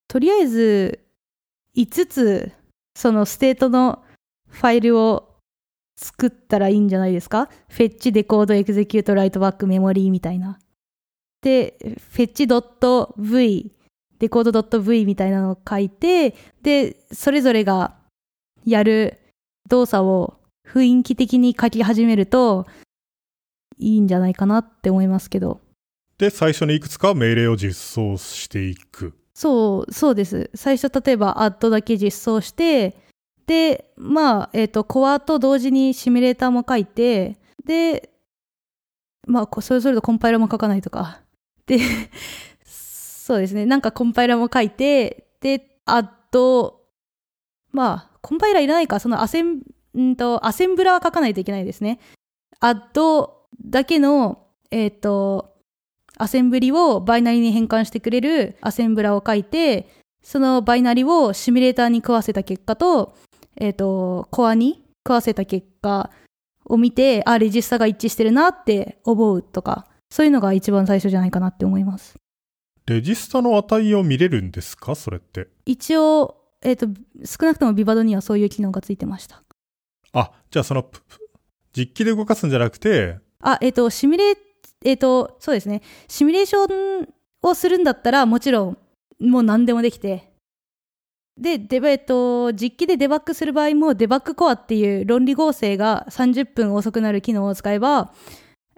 とりあえず、5つ、そのステートのファイルを作ったらいいんじゃないですか？ fetch、decode、execute、write back、memory みたいな。で、フェッチ .v、デコード .v みたいなのを書いて、で、それぞれがやる動作を雰囲気的に書き始めるといいんじゃないかなって思いますけど。で、最初にいくつか命令を実装していく。そう、そうです。最初、例えば、アッドだけ実装して、で、まあ、えっ、と、コアと同時にシミュレーターも書いて、で、まあ、こそれぞれとコンパイラーも書かないとか。で、そうですね。なんかコンパイラーも書いて、で、アッド、まあ、コンパイラーいらないか、そのアセン、んと、アセンブラーは書かないといけないですね。アッドだけの、えっ、と、アセンブリをバイナリに変換してくれるアセンブラを書いて、そのバイナリをシミュレーターに食わせた結果と、えっ、と、コアに食わせた結果を見て、あ、レジスタが一致してるなって思うとか、そういうのが一番最初じゃないかなって思います。レジスタの値を見れるんですか？それって。一応、えっ、と、少なくともビバドにはそういう機能がついてました。あ、じゃあその、実機で動かすんじゃなくて、あ、えっ、と、シミュレー、えっ、と、そうですね。シミュレーションをするんだったら、もちろん、もう何でもできて。で、デバ、えっと、実機でデバッグする場合も、デバッグコアっていう論理合成が30分遅くなる機能を使えば、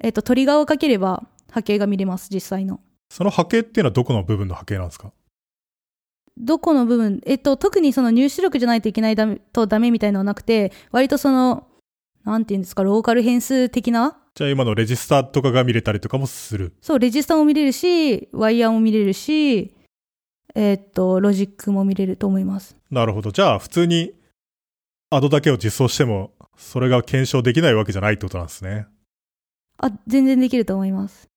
えっと、トリガーをかければ波形が見れます、実際の。その波形っていうのはどこの部分の波形なんですか？どこの部分、えっと、特にその入出力じゃないといけないダメとダメみたいのはなくて、割とその、なんていうんですか、ローカル変数的な？じゃあ今のレジスタとかが見れたりとかもする。そう、レジスタも見れるし、ワイヤーも見れるし、えーっと、ロジックも見れると思います。なるほど。じゃあ普通に add だけを実装しても、それが検証できないわけじゃないってことなんですね。あ、全然できると思います。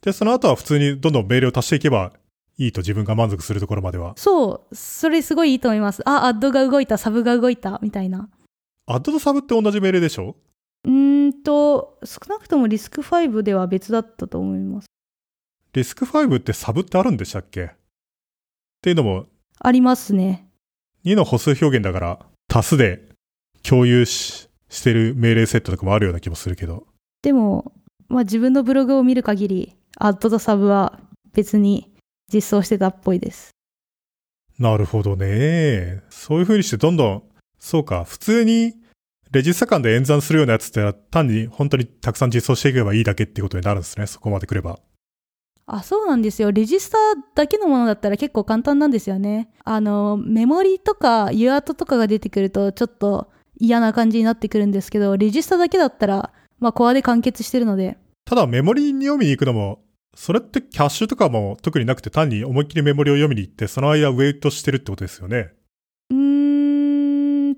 で、その後は普通にどんどん命令を足していけばいいと自分が満足するところまでは。そう、それすごいいいと思います。あ、 add が動いた、 sub が動いた、みたいな。 add と sub って同じ命令でしょ？うーんと、少なくともリスク5では別だったと思います。リスク5ってサブってあるんでしたっけ？っていうのも、ありますね。2の歩数表現だから、足すで共有ししてる命令セットとかもあるような気もするけど。でも、まあ自分のブログを見る限り、アッドとサブは別に実装してたっぽいです。なるほどね。そういう風にしてどんどん、そうか、普通にレジスタ間で演算するようなやつって単に本当にたくさん実装していけばいいだけってことになるんですね。そこまで来れば。あ、そうなんですよ。レジスタだけのものだったら結構簡単なんですよね。あの、メモリとか UART とかが出てくるとちょっと嫌な感じになってくるんですけど、レジスタだけだったら、まあコアで完結してるので。ただメモリに読みに行くのも、それってキャッシュとかも特になくて単に思いっきりメモリを読みに行って、その間ウェイトしてるってことですよね。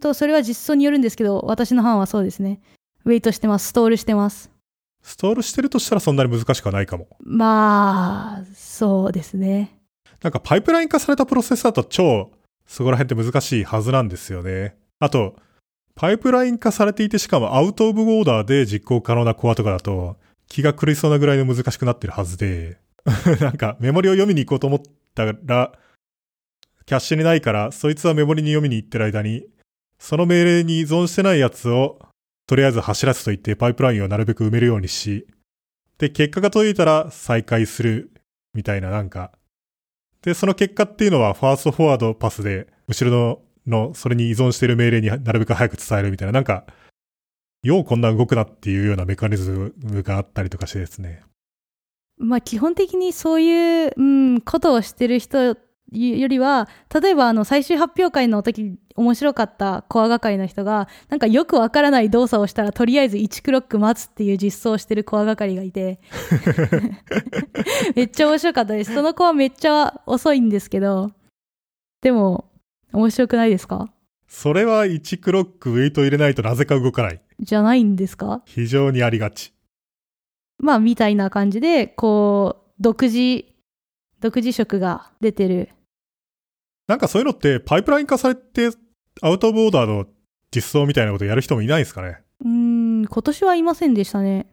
と、それは実装によるんですけど、私の班はそうですね。ウェイトしてます。ストールしてます。ストールしてるとしたらそんなに難しくはないかも。まあ、そうですね。なんかパイプライン化されたプロセッサーだと超そこら辺って難しいはずなんですよね。あと、パイプライン化されていてしかもアウトオブオーダーで実行可能なコアとかだと気が狂いそうなぐらいの難しくなってるはずで、なんかメモリを読みに行こうと思ったら、キャッシュにないから、そいつはメモリに読みに行ってる間に、その命令に依存してないやつを、とりあえず走らせといてパイプラインをなるべく埋めるようにし、で、結果が届いたら再開する、みたいななんか、で、その結果っていうのは、ファーストフォワードパスで、後ろの、の、それに依存している命令になるべく早く伝えるみたいな、なんか、ようこんな動くなっていうようなメカニズムがあったりとかしてですね。まあ基本的にそういう、うん、ことをしてる人よりは、例えばあの最終発表会の時面白かったコア係の人が、なんかよくわからない動作をしたらとりあえず1クロック待つっていう実装をしてるコア係がいて、めっちゃ面白かったです。その子はめっちゃ遅いんですけど、でも面白くないですか？それは1クロックウェイト入れないとなぜか動かない。じゃないんですか？非常にありがち。まあみたいな感じで、こう、独自、独自色が出てるなんかそういうのってパイプライン化されてアウトオブオーダーの実装みたいなことやる人もいないですかね？うーん、今年はいませんでしたね。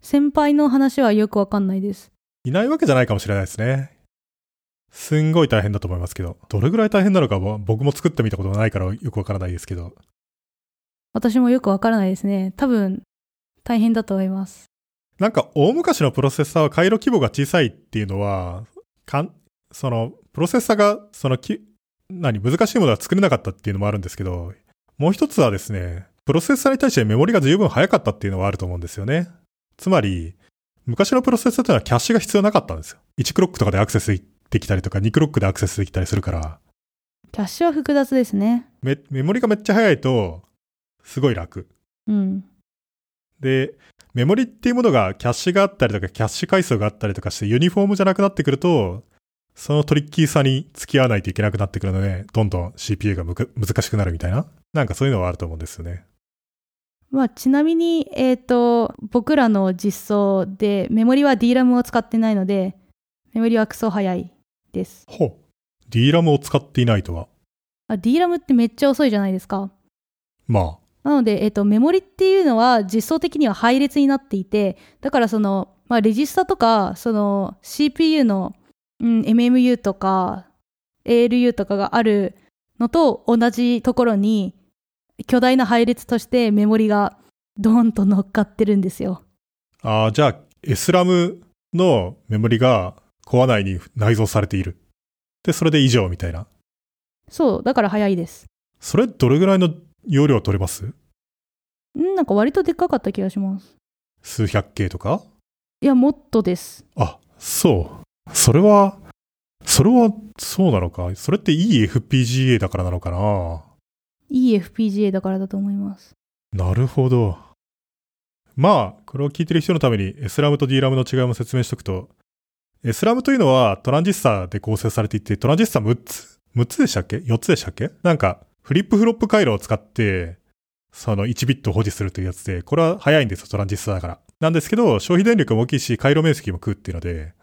先輩の話はよくわかんないです。いないわけじゃないかもしれないですね。すんごい大変だと思いますけど。どれぐらい大変なのかは僕も作ってみたことがないからよくわからないですけど。私もよくわからないですね。多分、大変だと思います。なんか大昔のプロセッサーは回路規模が小さいっていうのは、かん、その、プロセッサーが、そのき、何、難しいものは作れなかったっていうのもあるんですけど、もう一つはですね、プロセッサーに対してメモリが十分速かったっていうのはあると思うんですよね。つまり、昔のプロセッサーっていうのはキャッシュが必要なかったんですよ。1クロックとかでアクセスできたりとか、2クロックでアクセスできたりするから。キャッシュは複雑ですね。メメモリがめっちゃ速いと、すごい楽。うん。で、メモリっていうものがキャッシュがあったりとか、キャッシュ階層があったりとかして、ユニフォームじゃなくなってくると、そのトリッキーさに付き合わないといけなくなってくるので、どんどん CPU がむく難しくなるみたいな。なんかそういうのはあると思うんですよね。まあ、ちなみに、えっ、と、僕らの実装でメモリは DRAM を使ってないので、メモリはクソ早いです。ほう。DRAM を使っていないとは？あ DRAM ってめっちゃ遅いじゃないですか。まなので、えっ、と、メモリっていうのは実装的には配列になっていて、だからその、まあ、レジスタとか、その CPU の、うん、MMU とか ALU とかがあるのと同じところに、巨大な配列としてメモリがドーンと乗っかってるんですよ。あ、ああ、じゃあ、SRAM のメモリがコア内に内蔵されている。で、それで以上みたいな。そう、だから早いです。それどれぐらいの容量取れます？んなんか割とでっかかった気がします。数百 K とか？いや、もっとです。あ、そう。それは、それは、そうなのか？それっていい FPGA だからなのかな？いい FPGA だからだと思います。なるほど。まあ、これを聞いてる人のために SRAM と DRAM の違いも説明しておくと、SRAM というのはトランジスタで構成されていて、トランジスタ6つ ?6 つでしたっけ ?4 つでしたっけ？なんか、フリップフロップ回路を使って、その1ビットを保持するというやつで、これは早いんですよ、トランジスタだから。なんですけど、消費電力も大きいし、回路面積も食うっていうので、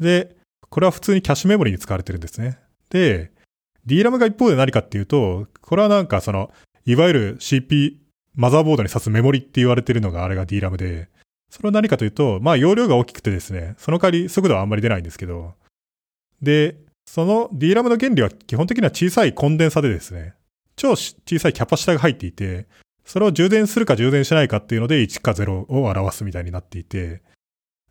で、これは普通にキャッシュメモリに使われてるんですね。で、DRAM が一方で何かっていうと、これはなんかその、いわゆる CP、マザーボードに挿すメモリって言われてるのがあれが DRAM で、それは何かというと、まあ容量が大きくてですね、その代わり速度はあんまり出ないんですけど、で、その DRAM の原理は基本的には小さいコンデンサでですね、超小さいキャパシタが入っていて、それを充電するか充電しないかっていうので1か0を表すみたいになっていて、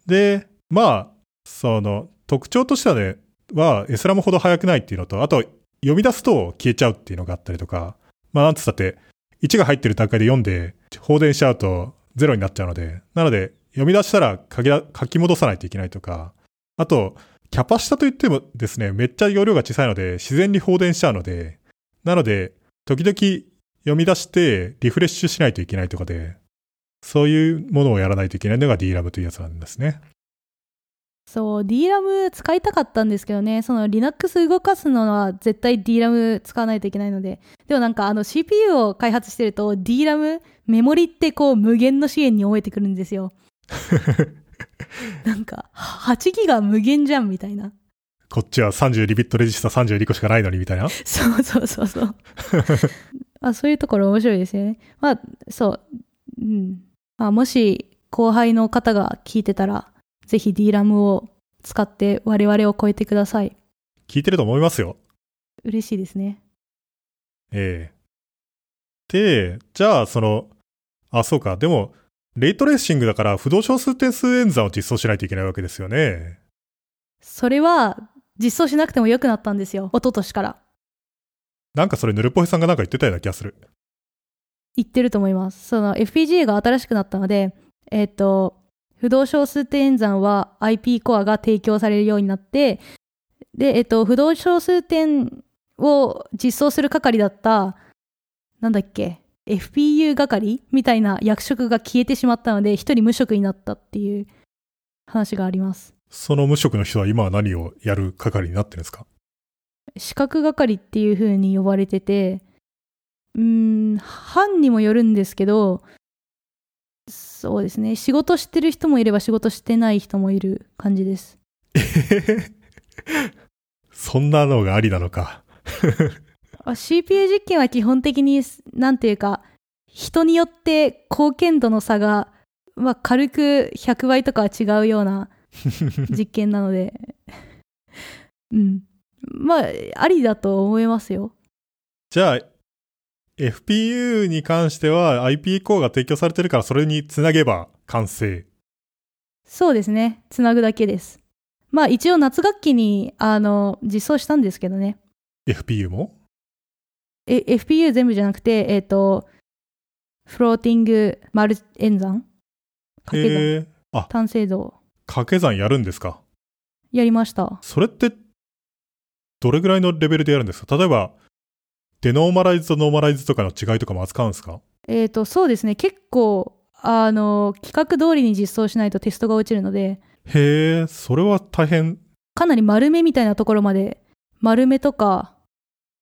で、まあ、その特徴としてはね、は SRAM ほど速くないっていうのと、あと読み出すと消えちゃうっていうのがあったりとか、まあなんつったって、1が入ってる段階で読んで放電しちゃうと0になっちゃうので、なので読み出したら書き書き戻さないといけないとか、あと、キャパシタといってもですね、めっちゃ容量が小さいので自然に放電しちゃうので、なので、時々読み出してリフレッシュしないといけないとかで、そういうものをやらないといけないのが DRAM というやつなんですね。そう、DRAM 使いたかったんですけどね、その Linux 動かすのは絶対 DRAM 使わないといけないので、でもなんかあの CPU を開発してると DRAM、メモリってこう無限の資源に思えてくるんですよ。なんか、8ギガ無限じゃんみたいな。こっちは32ビットレジスタ32個しかないのにみたいな？そうそうそうそう。あそういうところ面白いですよね。まあ、そう。うん。まあ、もし後輩の方が聞いてたら、ぜひ DRAM を使って我々を超えてください。聞いてると思いますよ。嬉しいですね。ええで、じゃあ、その、あ、そうか。でも、レイトレーシングだから不動小数点数演算を実装しないといけないわけですよね。それは実装しなくても良くなったんですよ。一昨年から。なんかそれ、ヌルポヘさんがなんか言ってたような気がする。言ってると思います。その FPGA が新しくなったので、えっ、と、不動小数点演算は IP コアが提供されるようになって、で、えっ、と、不動小数点を実装する係だった、なんだっけ、FPU 係みたいな役職が消えてしまったので、一人無職になったっていう話があります。その無職の人は今は何をやる係になってるんですか？資格係っていう風に呼ばれてて、うーん、班にもよるんですけど、そうですね、仕事してる人もいれば仕事してない人もいる感じです。そんなのがありなのか。あ CPU 実験は基本的に、なんていうか、人によって貢献度の差が、まあ、軽く100倍とかは違うような 実験なので、うん。まあ、ありだと思いますよ。じゃあ、FPU に関しては IP コアが提供されてるからそれにつなげば完成。そうですね。つなぐだけです。まあ一応夏学期に、あの、実装したんですけどね。FPU も？え、FPU 全部じゃなくて、えっ、と、フローティング丸演算？掛け算？へえ。あ、単精度掛け算やるんですか？やりました。それって、どれぐらいのレベルでやるんですか？例えば、デノーマライズとノーマライズとかの違いとかも扱うんですか？えっ、と、そうですね。結構、あの、企画通りに実装しないとテストが落ちるので、へえ、それは大変。かなり丸めみたいなところまで、丸めとか、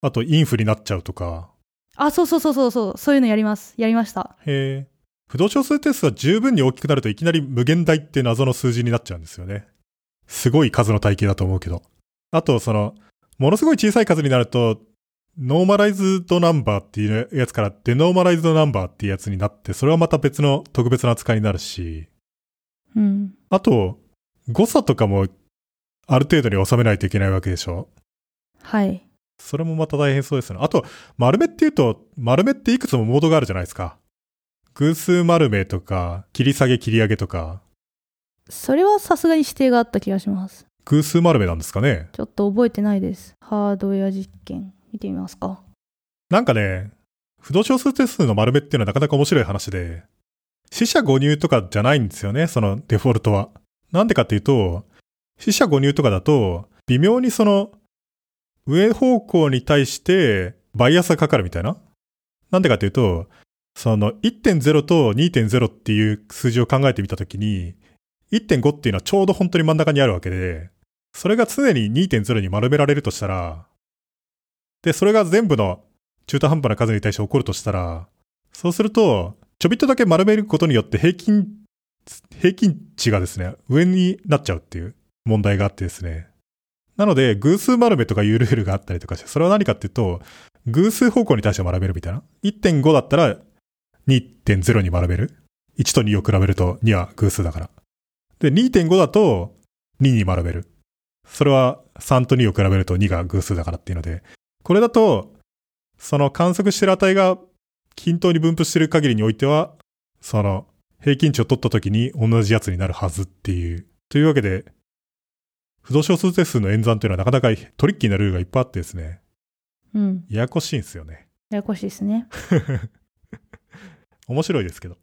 あと、 inf になっちゃうとか。あ、そうそうそうそうそう、そういうのやります。やりました。へえ。浮動小数点数は十分に大きくなるといきなり無限大って謎の数字になっちゃうんですよね。すごい数の体系だと思うけど。あと、その、ものすごい小さい数になると、 normalized number っていうやつから denormalized number っていうやつになって、それはまた別の特別な扱いになるし、うん。あと、誤差とかもある程度に収めないといけないわけでしょ？はい。それもまた大変そうですよね。あと、丸めっていうと、丸めっていくつもモードがあるじゃないですか。偶数丸めとか、切り下げ切り上げとか、それはさすがに指定があった気がします。偶数丸めなんですかね？ちょっと覚えてないです。ハードウェア実験、見てみますか。なんかね、不動小数定数の丸めっていうのはなかなか面白い話で、四捨五入とかじゃないんですよね、そのデフォルトは。なんでかっていうと、四捨五入とかだと、微妙にその、上方向に対してバイアスがかかるみたいな。なんでかっていうと、その1.0と2.0っていう数字を考えてみたときに、1.5っていうのはちょうど本当に真ん中にあるわけで、それが常に2.0に丸められるとしたら、で、それが全部の中途半端な数に対して起こるとしたら、そうすると、ちょびっとだけ丸めることによって平均、平均値がですね、上になっちゃうっていう問題があってですね。なので、偶数丸めとかいうルールがあったりとかして、それは何かっていうと、偶数方向に対して丸めるみたいな。1.5だったら2.0に丸める。1と2を比べると2は偶数だから。で、2.5だと2に丸める。それは3と2を比べると2が偶数だからっていうので、これだと、その観測してる値が均等に分布してる限りにおいては、その平均値を取った時に同じやつになるはずっていう。というわけで、不動小数定数の演算というのはなかなかトリッキーなルールがいっぱいあってですね、うん。ややこしいんですよね。ややこしいですね。面白いですけど。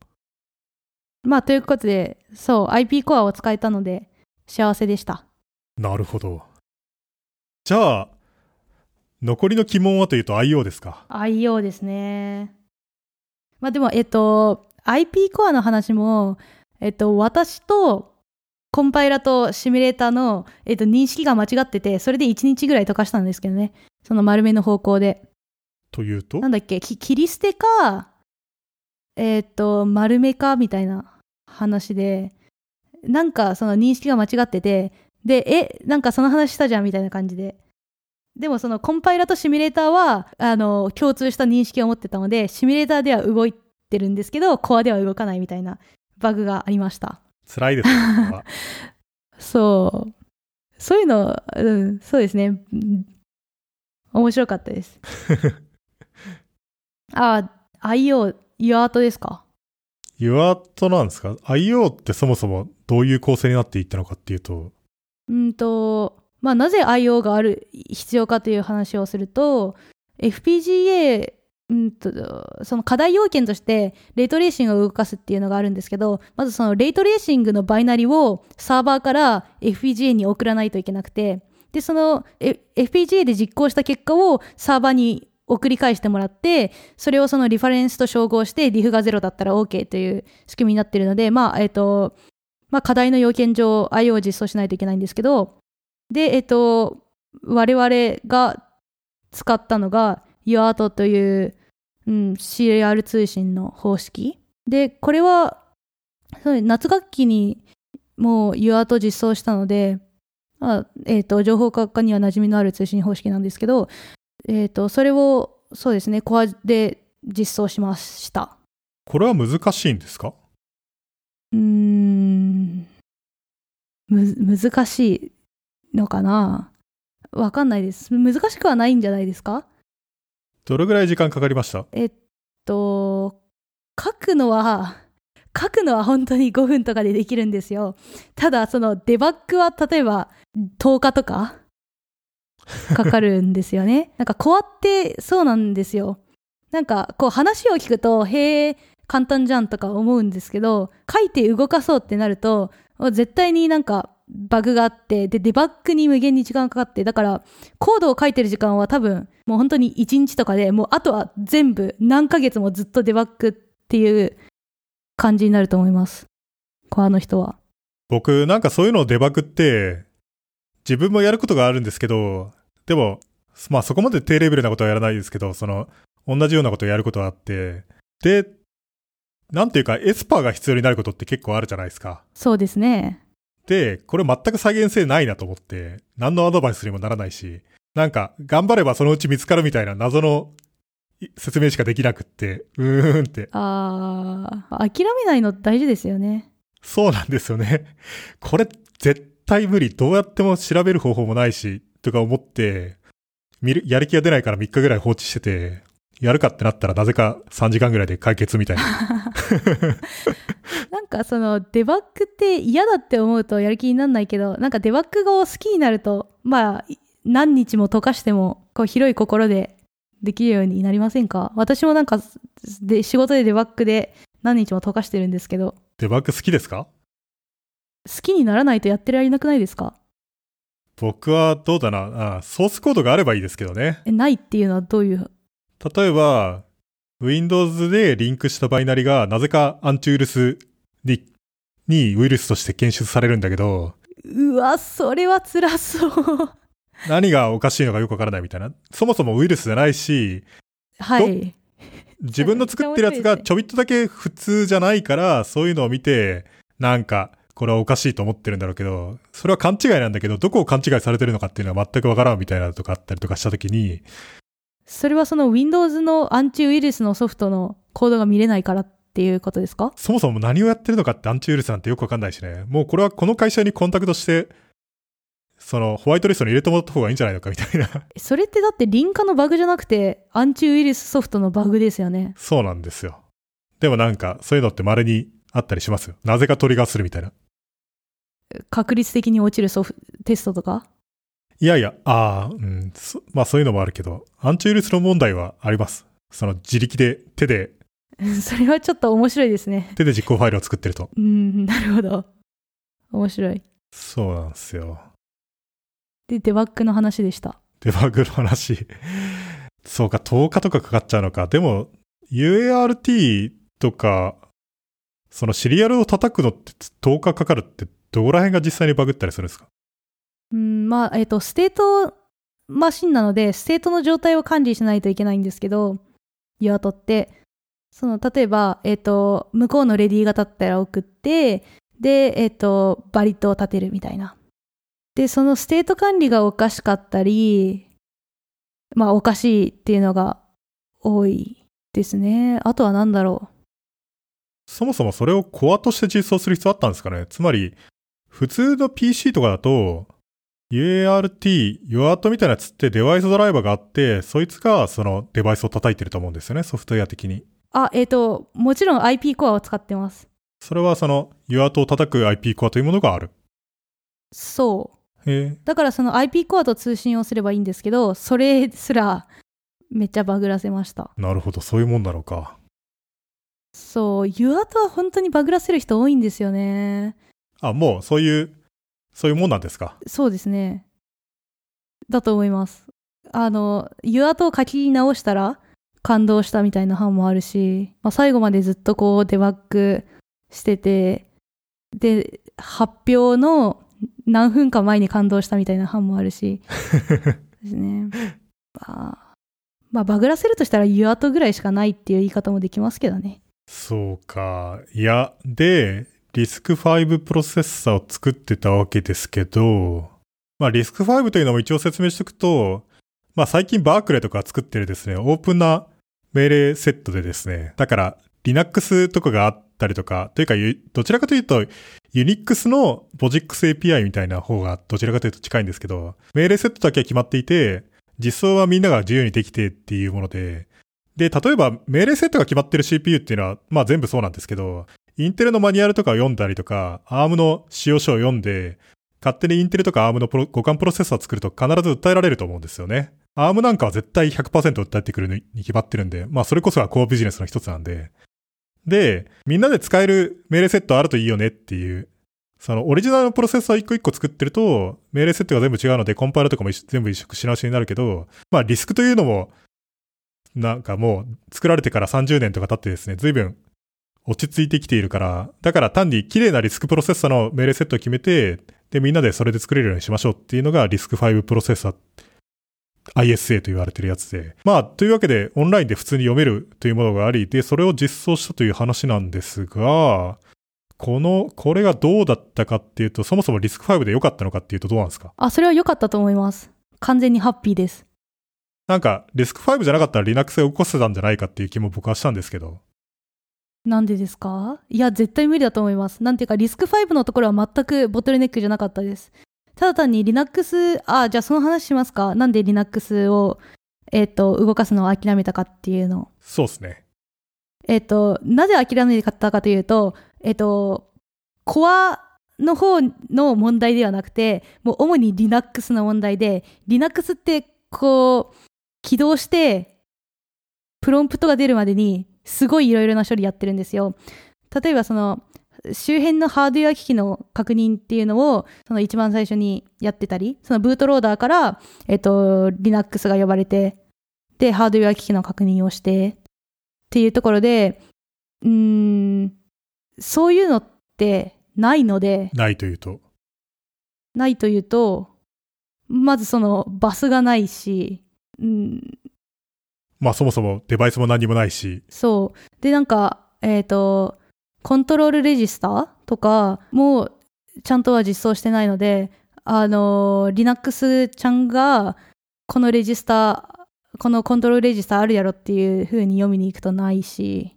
まあ、ということで、そう、IP コアを使えたので、幸せでした。なるほど。じゃあ、残りの疑問はというと IO ですか？IO ですね。まあでも、えっと、IP コアの話も、えっと、私とコンパイラとシミュレーターの、えっと、認識が間違ってて、それで1日ぐらい溶かしたんですけどね。その丸めの方向で。というと？なんだっけ、き切り捨てか、えっと、丸めかみたいな話で、なんかその認識が間違ってて、で、え、なんかその話したじゃんみたいな感じで。でもそのコンパイラとシミュレーターは、あの、共通した認識を持ってたので、シミュレーターでは動いてるんですけど、コアでは動かないみたいなバグがありました。辛いですね。そう。そういうの、うん、そうですね。うん面白かったです。あ、IO、ユアートですか？UART なんですか ?IO ってそもそもどういう構成になっていったのかっていうと、うんと、まあ、なぜ IO がある、必要かという話をすると、FPGA、うんと、その課題要件として、レイトレーシングを動かすっていうのがあるんですけど、まずそのレイトレーシングのバイナリをサーバーから FPGA に送らないといけなくて、で、その、FPGA で実行した結果をサーバーに送り返してもらって、それをそのリファレンスと照合して、リフが0だったら OK という仕組みになっているので、まあ、えっ、と、まあ、課題の要件上 IO を実装しないといけないんですけど、で、えっと、我々が使ったのが UART という、うん、CR 通信の方式。で、これは、そう夏学期にもう UART 実装したので、まあえっと、情報科学科には馴染みのある通信方式なんですけど、えっと、それを、そうですね、コアで実装しました。これは難しいんですか？うーん、む、難しいのかな？わかんないです。難しくはないんじゃないですか？どれぐらい時間かかりました？えっと、書くのは、書くのは本当に5分とかでできるんですよ。ただ、そのデバッグは例えば10日とかかかるんですよね。なんかコアってそうなんですよ。なんかこう話を聞くと、へえ、簡単じゃんとか思うんですけど、書いて動かそうってなると、絶対になんかバグがあって、で、デバッグに無限に時間かかって、だから、コードを書いてる時間は多分、もう本当に1日とかで、もうあとは全部何ヶ月もずっとデバッグっていう感じになると思います。コアの人は。僕、なんかそういうのをデバッグって、自分もやることがあるんですけど、でも、まあそこまで低レベルなことはやらないですけど、その、同じようなことをやることはあって、で、なんていうか、エスパーが必要になることって結構あるじゃないですか。そうですね。で、これ全く再現性ないなと思って、何のアドバイスにもならないし、なんか、頑張ればそのうち見つかるみたいな謎の説明しかできなくって、うーんって。ああ、諦めないの大事ですよね。そうなんですよね。これ絶対無理。どうやっても調べる方法もないし、とか思って、見る、やる気が出ないから3日ぐらい放置してて、やるかってなったらなぜか3時間ぐらいで解決みたいな。なんかそのデバッグって嫌だって思うとやる気にならないけど、なんかデバッグを好きになると、まあ何日も溶かしてもこう広い心でできるようになりませんか？私もなんかで仕事でデバッグで何日も溶かしてるんですけど。デバッグ好きですか？好きにならないとやってられなくないですか？僕はどうだなあ。ソースコードがあればいいですけどね。え、ないっていうのはどういう？例えば、Windows でリンクしたバイナリがなぜかアンチウイルスににウイルスとして検出されるんだけど。うわ、それは辛そう。何がおかしいのかよくわからないみたいな。そもそもウイルスじゃないし、はい。自分の作ってるやつがちょびっとだけ普通じゃないから、そういうのを見て、なんか、これはおかしいと思ってるんだろうけど、それは勘違いなんだけど、どこを勘違いされてるのかっていうのは全くわからんみたいなとかあったりとかしたときに、それはその Windows のアンチウイルスのソフトのコードが見れないからっていうことですか？そもそも何をやってるのかってアンチウイルスなんてよくわかんないしね。もうこれはこの会社にコンタクトして、そのホワイトリストに入れてもらった方がいいんじゃないのかみたいなそれってだってリンカのバグじゃなくて、アンチウイルスソフトのバグですよね。そうなんですよ。でもなんか、そういうのって稀にあったりします？よ。なぜかトリガーするみたいな。確率的に落ちるソフテストとか？いやいや、ああ、うん、まあそういうのもあるけど、アンチウイルスの問題はあります。その自力で、手で。それはちょっと面白いですね。手で実行ファイルを作ってると。うん、なるほど。面白い。そうなんですよ。で、デバッグの話でした。デバッグの話。そうか、10日とかかかっちゃうのか。でも、UART とか、そのシリアルを叩くのって10日かかるってどこら辺が実際にバグったりするんですか？うん、まあ、えっ、ー、と、ステートマシンなので、ステートの状態を管理しないといけないんですけど、 UART って、その、例えば、えっ、ー、と、向こうの ready が立ったら送って、で、えっ、ー、と、 valid を立てるみたいな。で、そのステート管理がおかしかったり、まあ、おかしいっていうのが多いですね。あとは何だろう。そもそもそれをコアとして実装する必要あったんですかねつまり、普通の PC とかだと、UART、UART みたいなやつってデバイスドライバーがあって、そいつがそのデバイスを叩いてると思うんですよね、ソフトウェア的に。あ、えっ、ー、と、もちろん IP コアを使ってます。それはその UART を叩く IP コアというものがある。そう。へだからその IP コアと通信をすればいいんですけど、それすらめっちゃバグらせました。なるほど、そういうもんだろうか。そう、UART は本当にバグらせる人多いんですよね。あ、もうそういうそういうもんなんですか？そうですね。だと思います。あの、ユアと書き直したら感動したみたいな版もあるし、まあ、最後までずっとこうデバッグしてて、で、発表の何分か前に感動したみたいな版もあるし、ですね。まあ、まあ、バグらせるとしたらユアとぐらいしかないっていう言い方もできますけどね。そうか。いや、で、リスク5プロセッサーを作ってたわけですけど、まあリスク5というのも一応説明しておくと、まあ最近バークレーとか作ってるですね、オープンな命令セットでですね、だから Linux とかがあったりとか、というかどちらかというと Unix の POSIX API みたいな方がどちらかというと近いんですけど、命令セットだけは決まっていて、実装はみんなが自由にできてっていうもので、で、例えば命令セットが決まってる CPU っていうのは、まあ全部そうなんですけど、インテルのマニュアルとかを読んだりとか、ARM の使用書を読んで、勝手にインテルとか ARM の互換プロセッサー作ると必ず訴えられると思うんですよね。ARM なんかは絶対100%訴えてくるに決まってるんで、まあそれこそがコアビジネスの一つなんで。で、みんなで使える命令セットあるといいよねっていう。そのオリジナルのプロセッサー一個一個作ってると、命令セットが全部違うので、コンパイラとかも全部一緒し直しになるけど、まあリスクというのも、なんかもう作られてから30年とか経ってですね、随分落ち着いてきているから、だから単に綺麗なリスクプロセッサーの命令セットを決めて、で、みんなでそれで作れるようにしましょうっていうのがリスク5プロセッサー ISA と言われてるやつで。まあ、というわけで、オンラインで普通に読めるというものがあり、で、それを実装したという話なんですが、この、これがどうだったかっていうと、そもそもリスク5で良かったのかっていうとどうなんですか？あ、それは良かったと思います。完全にハッピーです。なんか、リスク5じゃなかったら Linux で起こせたんじゃないかっていう気も僕はしたんですけど。なんでですか？いや、絶対無理だと思います。なんていうか、リスク5のところは全くボトルネックじゃなかったです。ただ単に Linux、あ、じゃあその話しますかなんで Linux を、えっ、と、動かすのを諦めたかっていうの。そうですね。えっ、と、なぜ諦めたかというと、えっ、と、コアの方の問題ではなくて、もう主に Linux の問題で、Linux ってこう、起動して、プロンプトが出るまでに、すごいいろいろな処理やってるんですよ。例えばその、周辺のハードウェア機器の確認っていうのを、その一番最初にやってたり、そのブートローダーから、えっと、Linux が呼ばれて、で、ハードウェア機器の確認をして、っていうところで、うーん、そういうのってないので、ないというと？ないというと、まずそのバスがないし、うん、まあそもそもデバイスも何もないし、そう。で、なんか、えっ、と、コントロールレジスターとかもちゃんとは実装してないので、あの、Linux ちゃんが、このレジスター、このコントロールレジスターあるやろっていう風に読みに行くとないし、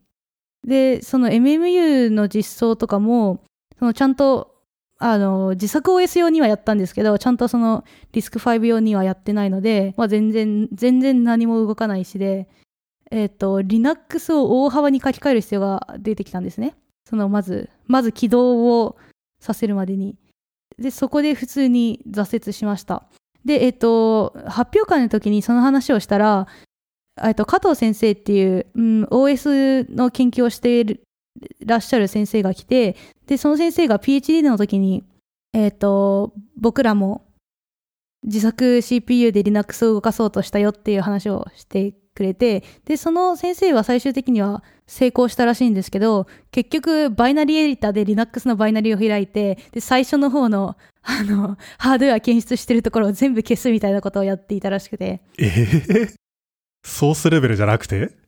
で、その MMU の実装とかも、そのちゃんと、あの、自作 OS 用にはやったんですけど、ちゃんとそのリスク5用にはやってないので、まあ全然、全然何も動かないしで、えっ、と、Linux を大幅に書き換える必要が出てきたんですね。その、まず、まず起動をさせるまでに。で、そこで普通に挫折しました。で、えっ、と、発表会の時にその話をしたら、えっと、加藤先生っていう、うん、OS の研究をしているらっしゃる先生が来て、で、その先生が PhD の時に、えっ、と、僕らも自作 CPU で Linux を動かそうとしたよっていう話をしてくれて、で、その先生は最終的には成功したらしいんですけど、結局、バイナリーエディターで Linux のバイナリーを開いて、で、最初の方の、あの、ハードウェア検出してるところを全部消すみたいなことをやっていたらしくて、ええソースレベルじゃなくて？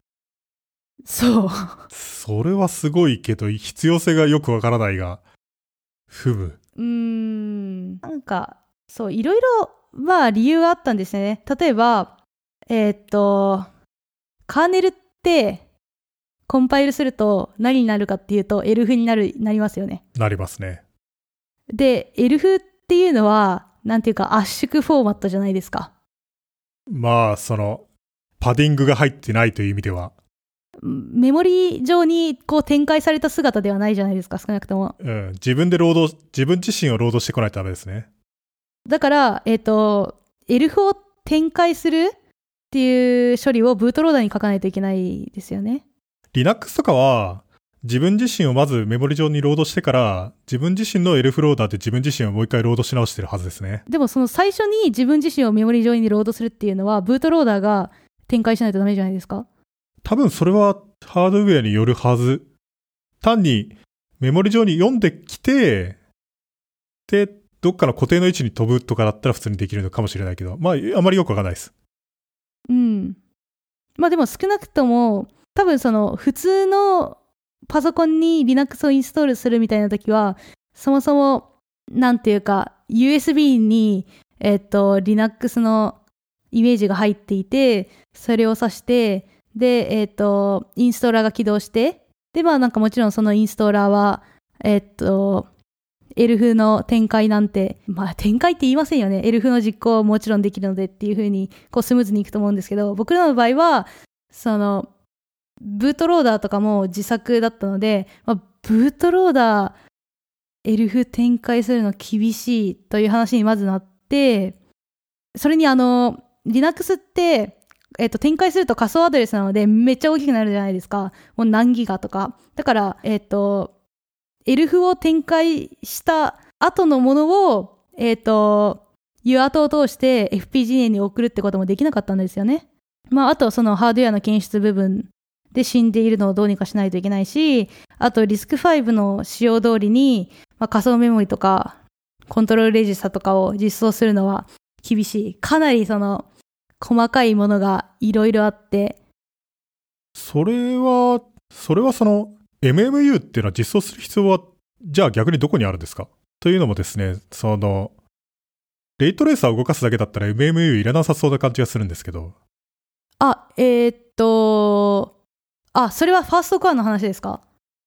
そう。それはすごいけど、必要性がよくわからないが、ふむ。うーん、なんか、そう、いろいろ、まあ理由があったんですね。例えば、えーっと、カーネルって、コンパイルすると何になるかっていうと、エルフになる、なりますよね。なりますね。で、エルフっていうのは、なんていうか圧縮フォーマットじゃないですか。まあ、その、パディングが入ってないという意味では、メモリ上にこう展開された姿ではないじゃないですか、少なくとも。うん、自分で労働、自分自身を労働してこないとダメですね。だから、えっ、と、エルフを展開するっていう処理をブートローダーに書かないといけないですよね。Linux とかは、自分自身をまずメモリ上にロードしてから、自分自身のエルフローダーで自分自身をもう一回ロードし直してるはずですね。でもその最初に自分自身をメモリ上にロードするっていうのは、ブートローダーが展開しないとダメじゃないですか。多分それはハードウェアによるはず。単にメモリ上に読んできて、で、どっかの固定の位置に飛ぶとかだったら普通にできるのかもしれないけど、まあ、あまりよくわかんないです。うん。まあでも少なくとも、多分その普通のパソコンに Linux をインストールするみたいな時は、そもそも、なんていうか、USB に、えっと、Linux のイメージが入っていて、それを挿して、で、えっと、インストーラーが起動して、で、まあなんかもちろんそのインストーラーは、えっと、エルフの展開なんて、まあ展開って言いませんよね。エルフの実行はもちろんできるのでっていう風に、こうスムーズにいくと思うんですけど、僕らの場合は、その、ブートローダーとかも自作だったので、まあ、ブートローダー、エルフ展開するの厳しいという話にまずなって、それにあの、Linux って、えっ、と、展開すると仮想アドレスなので、めっちゃ大きくなるじゃないですか。もう何ギガとか。だから、えっ、と、エルフを展開した後のものを、えっ、と、UART を通して FPGA に送るってこともできなかったんですよね。まあ、あとそのハードウェアの検出部分で死んでいるのをどうにかしないといけないし、あとリスク5の仕様通りに、まあ、仮想メモリとか、コントロールレジスタとかを実装するのは厳しい。かなりその、細かいものがいろいろあって。それは、それはその、MMU っていうのは実装する必要は、じゃあ逆にどこにあるんですか？というのもですね、その、レイトレーサーを動かすだけだったら MMU いらなさそうな感じがするんですけど。あ、えーっと、あ、それはファーストコアの話ですか？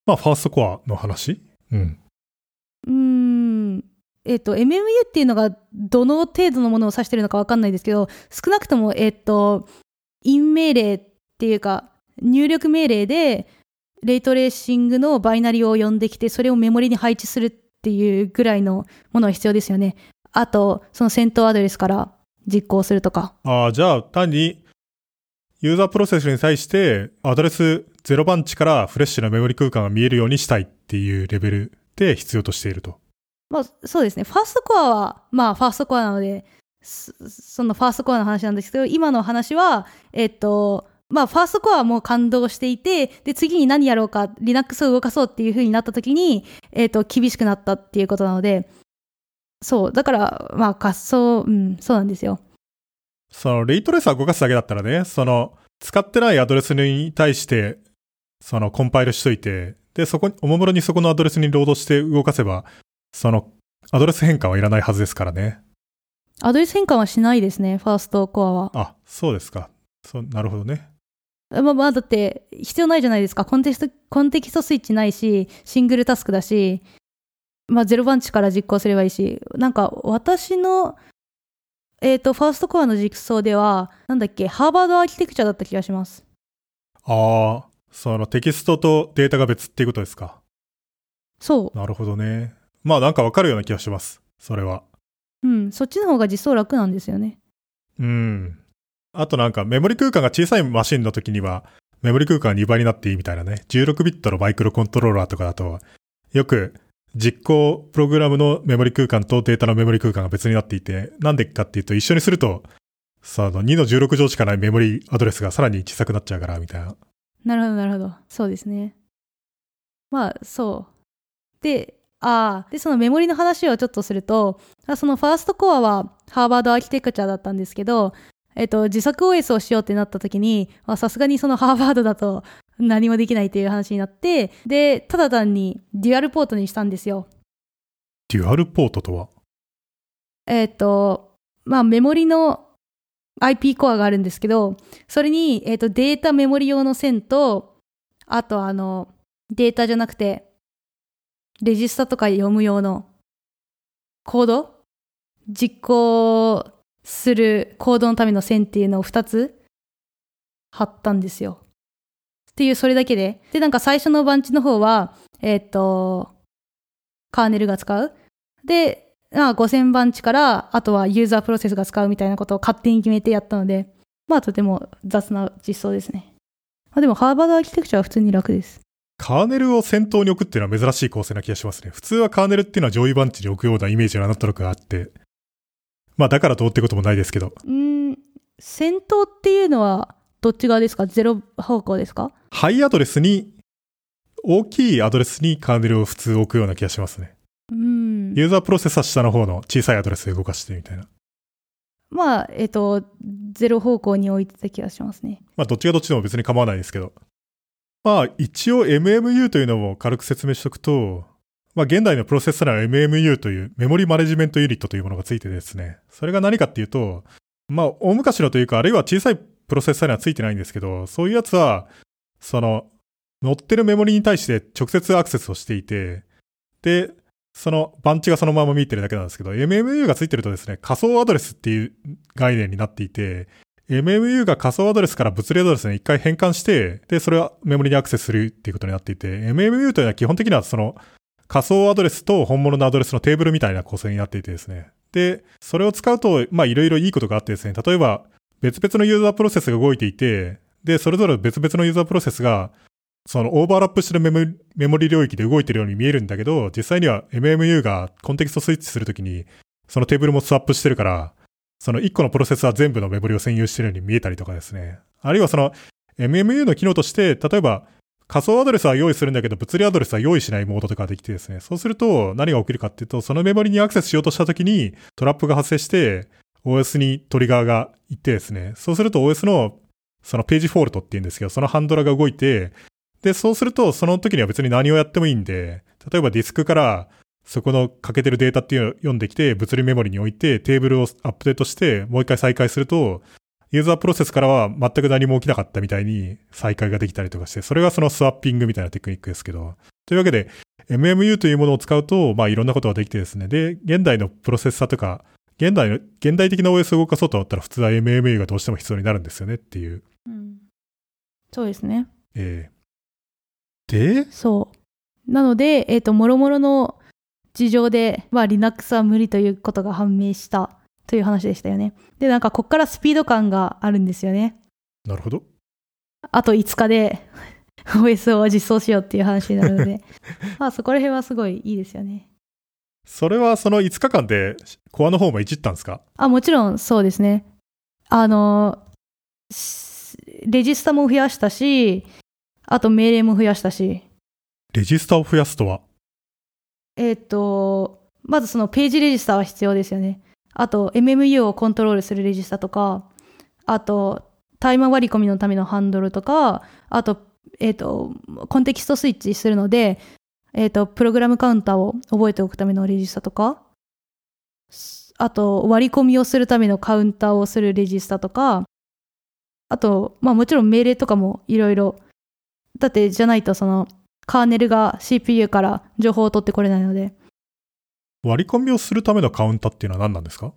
まあ、ファーストコアの話？うん。うーん。えっ、と、MMU っていうのがどの程度のものを指してるのかわかんないですけど、少なくとも、えっ、と、イン命令っていうか、入力命令で、レイトレーシングのバイナリを呼んできて、それをメモリに配置するっていうぐらいのものが必要ですよね。あと、その先頭アドレスから実行するとか。ああ、じゃあ単に、ユーザープロセスに対して、アドレス0番地からフレッシュなメモリ空間が見えるようにしたいっていうレベルで必要としていると。まあ、そうですね。ファーストコアは、まあ、ファーストコアなので、そのファーストコアの話なんですけど、今の話は、えっと、まあ、ファーストコアはもう感動していて、で、次に何やろうか、Linux を動かそうっていう風になった時に、えっと、厳しくなったっていうことなので、そう。だから、まあ、仮想、うん、そうなんですよ。その、レイトレーサー動かすだけだったらね、その、使ってないアドレスに対して、その、コンパイルしといて、で、そこに、おもむろにそこのアドレスにロードして動かせば、その、アドレス変換はいらないはずですからね。アドレス変換はしないですね、ファーストコアは。あ、そうですか。そう、なるほどね。まあまあ、だって、必要ないじゃないですか。コンテキスト、コンテキストスイッチないし、シングルタスクだし、まあ、ゼロ番地から実行すればいいし、なんか、私の、えっ、と、ファーストコアの実装では、なんだっけ、ハーバードアーキテクチャだった気がします。ああ、そのテキストとデータが別っていうことですか。そなるほどね。まあなんかわかるような気がします。それは。う。うん、そっちの方が実装楽なんですよね。うん。あとなんかメモリ空間が小さいマシンの時には、メモリ空間が2倍になっていいみたいなね。16ビットのマイクロコントローラーとかだと、よく実行プログラムのメモリ空間とデータのメモリ空間が別になっていて、なんでかっていうと一緒にすると、その2の16乗しかないメモリアドレスがさらに小さくなっちゃうから、みたいな。なるほど、なるほど。そうですね。まあ、そう。で、ああ、で、そのメモリの話をちょっとすると、あそのファーストコアはハーバードアーキテクチャだったんですけど、えっと、自作 OS をしようってなった時に、あさすがにそのハーバードだと何もできないっていう話になって、で、ただ単にデュアルポートにしたんですよ。デュアルポートとは？えっと、まあ、メモリの IP コアがあるんですけど、それに、えっと、データメモリ用の線と、あとあの、データじゃなくて、レジスタとか読む用のコード実行するコードのための線っていうのを2つ貼ったんですよ。っていう、それだけで。で、なんか最初のバンチの方は、えっと、カーネルが使う。で、まあ、5000番地から、あとはユーザープロセスが使うみたいなことを勝手に決めてやったので、まあ、とても雑な実装ですね。まあ、でも、ハーバードアーキテクチャは普通に楽です。カーネルを先頭に置くっていうのは珍しい構成な気がしますね。普通はカーネルっていうのは上位番地に置くようなイメージがなんとなくあって。まあだからどうってこともないですけど。うーん、先頭っていうのは、どっち側ですか？ゼロ方向ですか？ハイアドレスに、大きいアドレスにカーネルを普通置くような気がしますね。うーん。ユーザープロセスは下の方の小さいアドレスで動かしてみたいな。まあ、えっと、ゼロ方向に置いてた気がしますね。まあどっちがどっちでも別に構わないですけど。まあ一応 MMU というのも軽く説明しておくと、まあ現代のプロセッサーには MMU というメモリマネジメントユニットというものがついてですね。それが何かっていうと、まあ大昔のというか、あるいは小さいプロセッサーにはついてないんですけど、そういうやつは、その、乗ってるメモリに対して直接アクセスをしていて、で、その番地がそのまま見えてるだけなんですけど、MMU がついてるとですね、仮想アドレスっていう概念になっていて、MMU が仮想アドレスから物理アドレスに一回変換して、で、それはメモリにアクセスするっていうことになっていて、MMU というのは基本的にはその仮想アドレスと本物のアドレスのテーブルみたいな構成になっていてですね。で、それを使うと、まあいろいろいいことがあってですね、例えば、別々のユーザープロセスが動いていて、で、それぞれ別々のユーザープロセスが、そのオーバーラップしてるメモメモリ領域で動いてるように見えるんだけど、実際には MMU がコンテキストスイッチするときに、そのテーブルもスワップしてるから、その1個のプロセスは全部のメモリを占有してるように見えたりとかですね。あるいはその MMU の機能として、例えば仮想アドレスは用意するんだけど、物理アドレスは用意しないモードとかができてですね。そうすると何が起きるかっていうと、そのメモリにアクセスしようとしたときにトラップが発生して、OS にトリガーが行ってですね。そうすると OS のそのページフォールトって言うんですけど、そのハンドラが動いて、で、そうするとその時には別に何をやってもいいんで、例えばディスクからそこの欠けてるデータっていうのを読んできて、物理メモリに置いて、テーブルをアップデートして、もう一回再開すると、ユーザープロセスからは全く何も起きなかったみたいに再開ができたりとかして、それがそのスワッピングみたいなテクニックですけど。というわけで、MMU というものを使うと、まあいろんなことができてですね。で、現代のプロセッサーとか、現代の、現代的な OS を動かそうと思ったら普通は MMU がどうしても必要になるんですよねっていう。うん、そうですね。えー、で、そう。なので、えっ、と、もろもろの事情で、まあ、Linux は無理ということが判明したという話でしたよね。で、なんか、こっからスピード感があるんですよね。なるほど。あと5日で OS を実装しようっていう話になるので、まあ、そこら辺はすごいいいですよね。それはその5日間でコアの方もいじったんですか？あ、もちろんそうですね。あの、しレジスタも増やしたし、あと命令も増やしたし、レジスタを増やすとは？えっ、と、まずそのページレジスタは必要ですよね。あと、MMU をコントロールするレジスタとか、あと、タイマー割り込みのためのハンドルとか、あと、えっ、と、コンテキストスイッチするので、えっ、と、プログラムカウンターを覚えておくためのレジスタとか、あと、割り込みをするためのカウンターをするレジスタとか、あと、まあもちろん命令とかもいろいろ、だってじゃないとその、カーネルが CPU から情報を取ってこれないので。割り込みをするためのカウンターっていうのは何なんですか？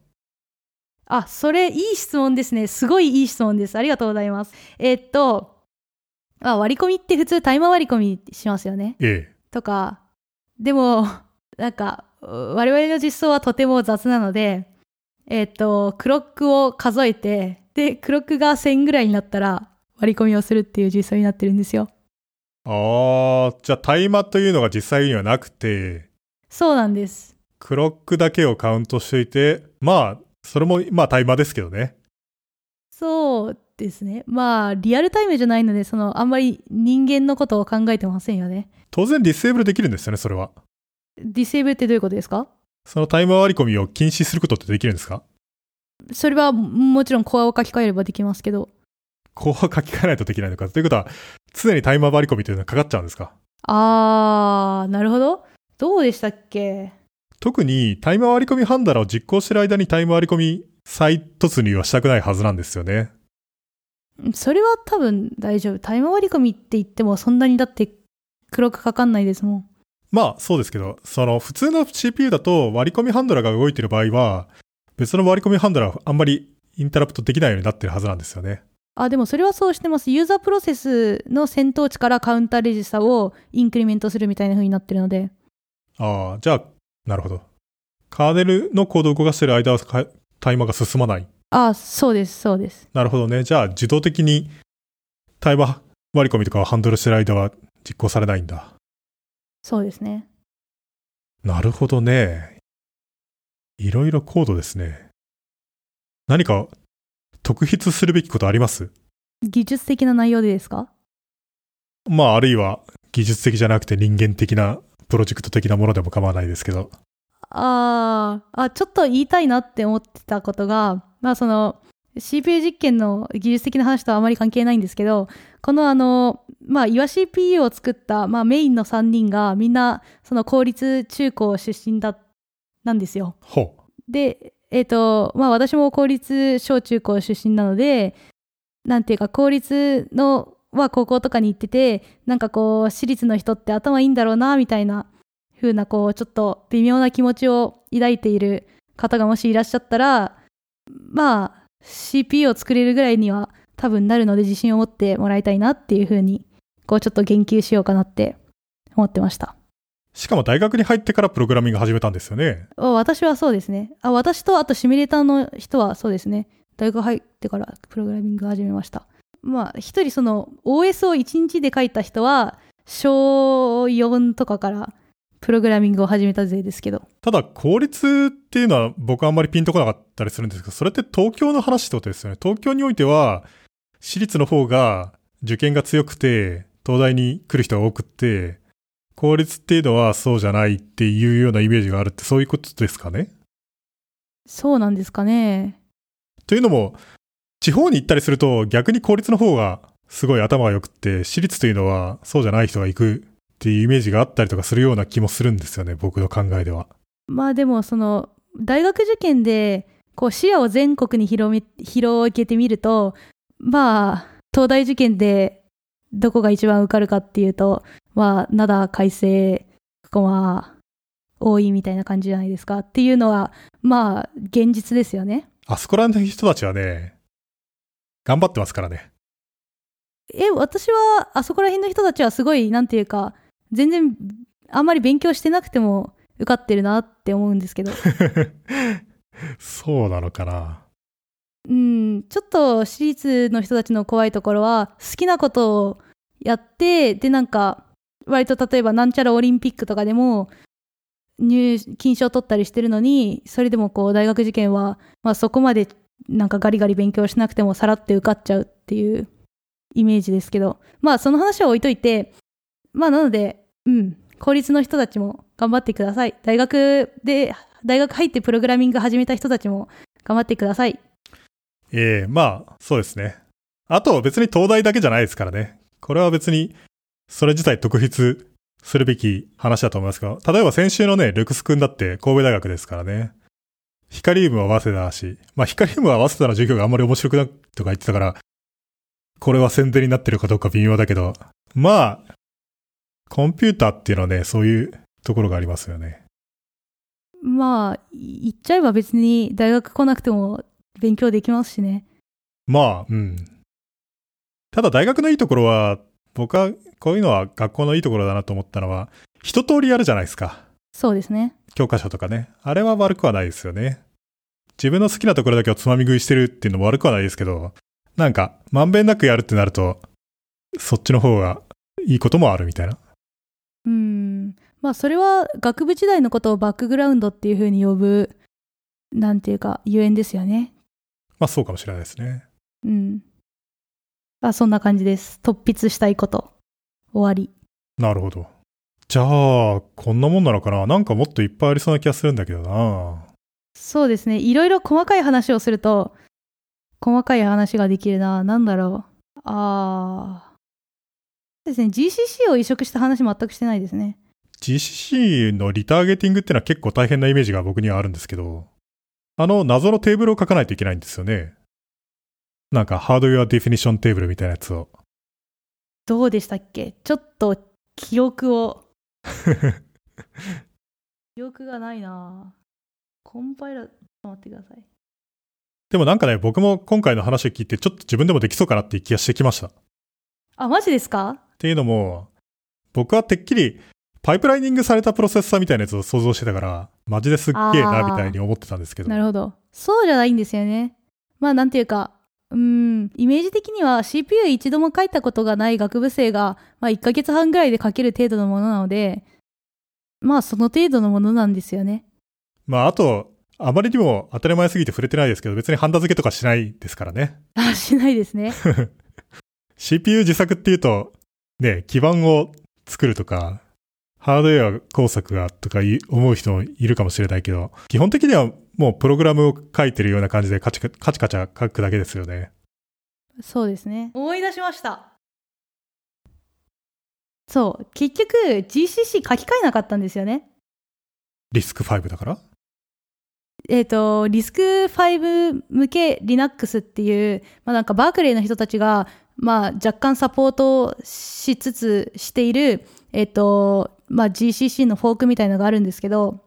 あ、それいい質問ですね。すごいいい質問です。ありがとうございます。えーっと、あ割り込みって普通タイマー割り込みしますよね。ええ。とか、でも、なんか、我々の実装はとても雑なので、えーっと、クロックを数えて、で、クロックが1000ぐらいになったら割り込みをするっていう実装になってるんですよ。ああ、じゃあタイマーというのが実際にはなくて、そうなんです。クロックだけをカウントしていて、まあ、それも、まあタイマーですけどね。そうですね。まあ、リアルタイムじゃないので、その、あんまり人間のことを考えてませんよね。当然ディセーブルできるんですよね、それは。ディセーブルってどういうことですか？そのタイマー割り込みを禁止することってできるんですか？それはもちろんコアを書き換えればできますけど。こう書き換えないとできないのか。ということは、常にタイマー割り込みというのはかかっちゃうんですか？あー、なるほど。どうでしたっけ？特にタイマー割り込みハンダラーを実行してる間にタイマー割り込み再突入はしたくないはずなんですよね。それは多分大丈夫。タイム割り込みって言ってもそんなにだって黒くかかんないですもん。まあそうですけど、その普通の CPU だと割り込みハンドラーが動いてる場合は、別の割り込みハンドラーはあんまりインタラプトできないようになってるはずなんですよね。あ、でもそれはそうしてます。ユーザープロセスの先頭値からカウンターレジスタをインクリメントするみたいな風になってるので。ああ、じゃあ、なるほど。カーネルのコードを動かしてる間はかタイマーが進まない。あ、そうです、そうです。なるほどね。じゃあ自動的にタイマー割り込みとかをハンドルしてる間は実行されないんだ。そうですね。なるほどね。いろいろコードですね。何か特筆するべきことあります？技術的な内容でですか？まあ、あるいは技術的じゃなくて人間的なプロジェクト的なものでも構わないですけど。あーあ、ちょっと言いたいなって思ってたことが、まあその、CPU 実験の技術的な話とはあまり関係ないんですけど、このあの、まあ、岩 CPU を作った、まあ、メインの3人がみんな、その公立中高出身だ、なんですよ。ほう。で、えっ、と、まあ私も公立小中高出身なので、なんていうか公立の、は高校とかに行ってて、なんかこう、私立の人って頭いいんだろうな、みたいな風な、こう、ちょっと微妙な気持ちを抱いている方がもしいらっしゃったら、まあ、CPU を作れるぐらいには多分なるので自信を持ってもらいたいなっていう風に、こうちょっと言及しようかなって思ってました。しかも大学に入ってからプログラミング始めたんですよね。あ私はそうですね。あ私とあとシミュレーターの人はそうですね。大学入ってからプログラミング始めました。まあ、一人その OS を1日で書いた人は、小4とかからプログラミングを始めたぜですけど。ただ、効率っていうのは僕はあんまりピンとこなかったりするんですけど、それって東京の話ってことですよね。東京においては、私立の方が受験が強くて、東大に来る人が多くって、効率っていうのはそうじゃないっていうようなイメージがあるってそういうことですかね？そうなんですかね。というのも、地方に行ったりすると逆に公立の方がすごい頭が良くって、私立というのはそうじゃない人が行くっていうイメージがあったりとかするような気もするんですよね、僕の考えでは。まあでもその大学受験でこう視野を全国に広め広げてみるとまあ東大受験でどこが一番受かるかっていうとまあ灘改正ここは多いみたいな感じじゃないですかっていうのはまあ現実ですよね。あそこらの人たちはね、頑張ってますからね。え私はあそこら辺の人たちはすごいなんていうか全然あんまり勉強してなくても受かってるなって思うんですけど。そうなのかな。うん、ちょっと私立の人たちの怖いところは、好きなことをやって、で、なんか、割と例えばなんちゃらオリンピックとかでも、入、金賞取ったりしてるのに、それでもこう、大学受験は、まあそこまでなんかガリガリ勉強しなくてもさらって受かっちゃうっていうイメージですけど、まあその話は置いといて、まあなので、うん、公立の人たちも頑張ってください。大学で、大学入ってプログラミング始めた人たちも頑張ってください。ええまあ、そうですね。あと別に東大だけじゃないですからね。これは別に、それ自体特筆するべき話だと思いますが、例えば先週のね、ルクス君だって神戸大学ですからね。ヒカリウムは早稲田だし、まあヒカリウムは早稲田の授業があんまり面白くないとか言ってたから、これは宣伝になってるかどうか微妙だけど、まあ、コンピューターっていうのはね、そういうところがありますよね。まあ、言っちゃえば別に大学来なくても勉強できますしね。まあ、うん。ただ大学のいいところは、僕はこういうのは学校のいいところだなと思ったのは、一通りやるじゃないですか。そうですね。教科書とかね。あれは悪くはないですよね。自分の好きなところだけをつまみ食いしてるっていうのも悪くはないですけど、なんか、まんべんなくやるってなると、そっちの方がいいこともあるみたいな。うん。まあ、それは学部時代のことをバックグラウンドっていうふうに呼ぶ、なんていうか、ゆえんですよね。まあそうかもしれないですね。うん。あ、そんな感じです。突筆したいこと。終わり。なるほど。じゃあ、こんなもんなのかな？なんかもっといっぱいありそうな気がするんだけどな。そうですね。いろいろ細かい話をすると、細かい話ができるな。なんだろう。あー。ですね。GCC を移植した話全くしてないですね。GCC のリターゲティングってのは結構大変なイメージが僕にはあるんですけど、あの謎のテーブルを書かないといけないんですよね。なんかハードウェアディフィニッションテーブルみたいなやつを。どうでしたっけ？ちょっと記憶を。記憶がないなコンパイラー、ちょっと待ってください。でもなんかね、僕も今回の話を聞いてちょっと自分でもできそうかなっていう気がしてきました。っあ、マジですか？ていうのも、僕はてっきりパイプライニングされたプロセッサーみたいなやつを想像してたから、マジですっげえなみたいに思ってたんですけど。なるほど。そうじゃないんですよね。まあなんていうか、うーん、イメージ的には CPU 一度も書いたことがない学部生が、まあ1ヶ月半ぐらいで書ける程度のものなので、まあその程度のものなんですよね。まああと、あまりにも当たり前すぎて触れてないですけど、別にハンダ付けとかしないですからね。あ、しないですね。CPU 自作っていうと、ね、基盤を作るとか、ハードウェア工作がとかい思う人もいるかもしれないけど、基本的にはもうプログラムを書いてるような感じでカチカカチカチャ書くだけですよね。そうですね。思い出しました。そう。結局 GCC 書き換えなかったんですよね。リスク5だから？えっ、と、リスク5向け Linux っていう、まあなんかバークレーの人たちが、まあ若干サポートしつつしている、えっ、と、まあ GCC のフォークみたいのがあるんですけど、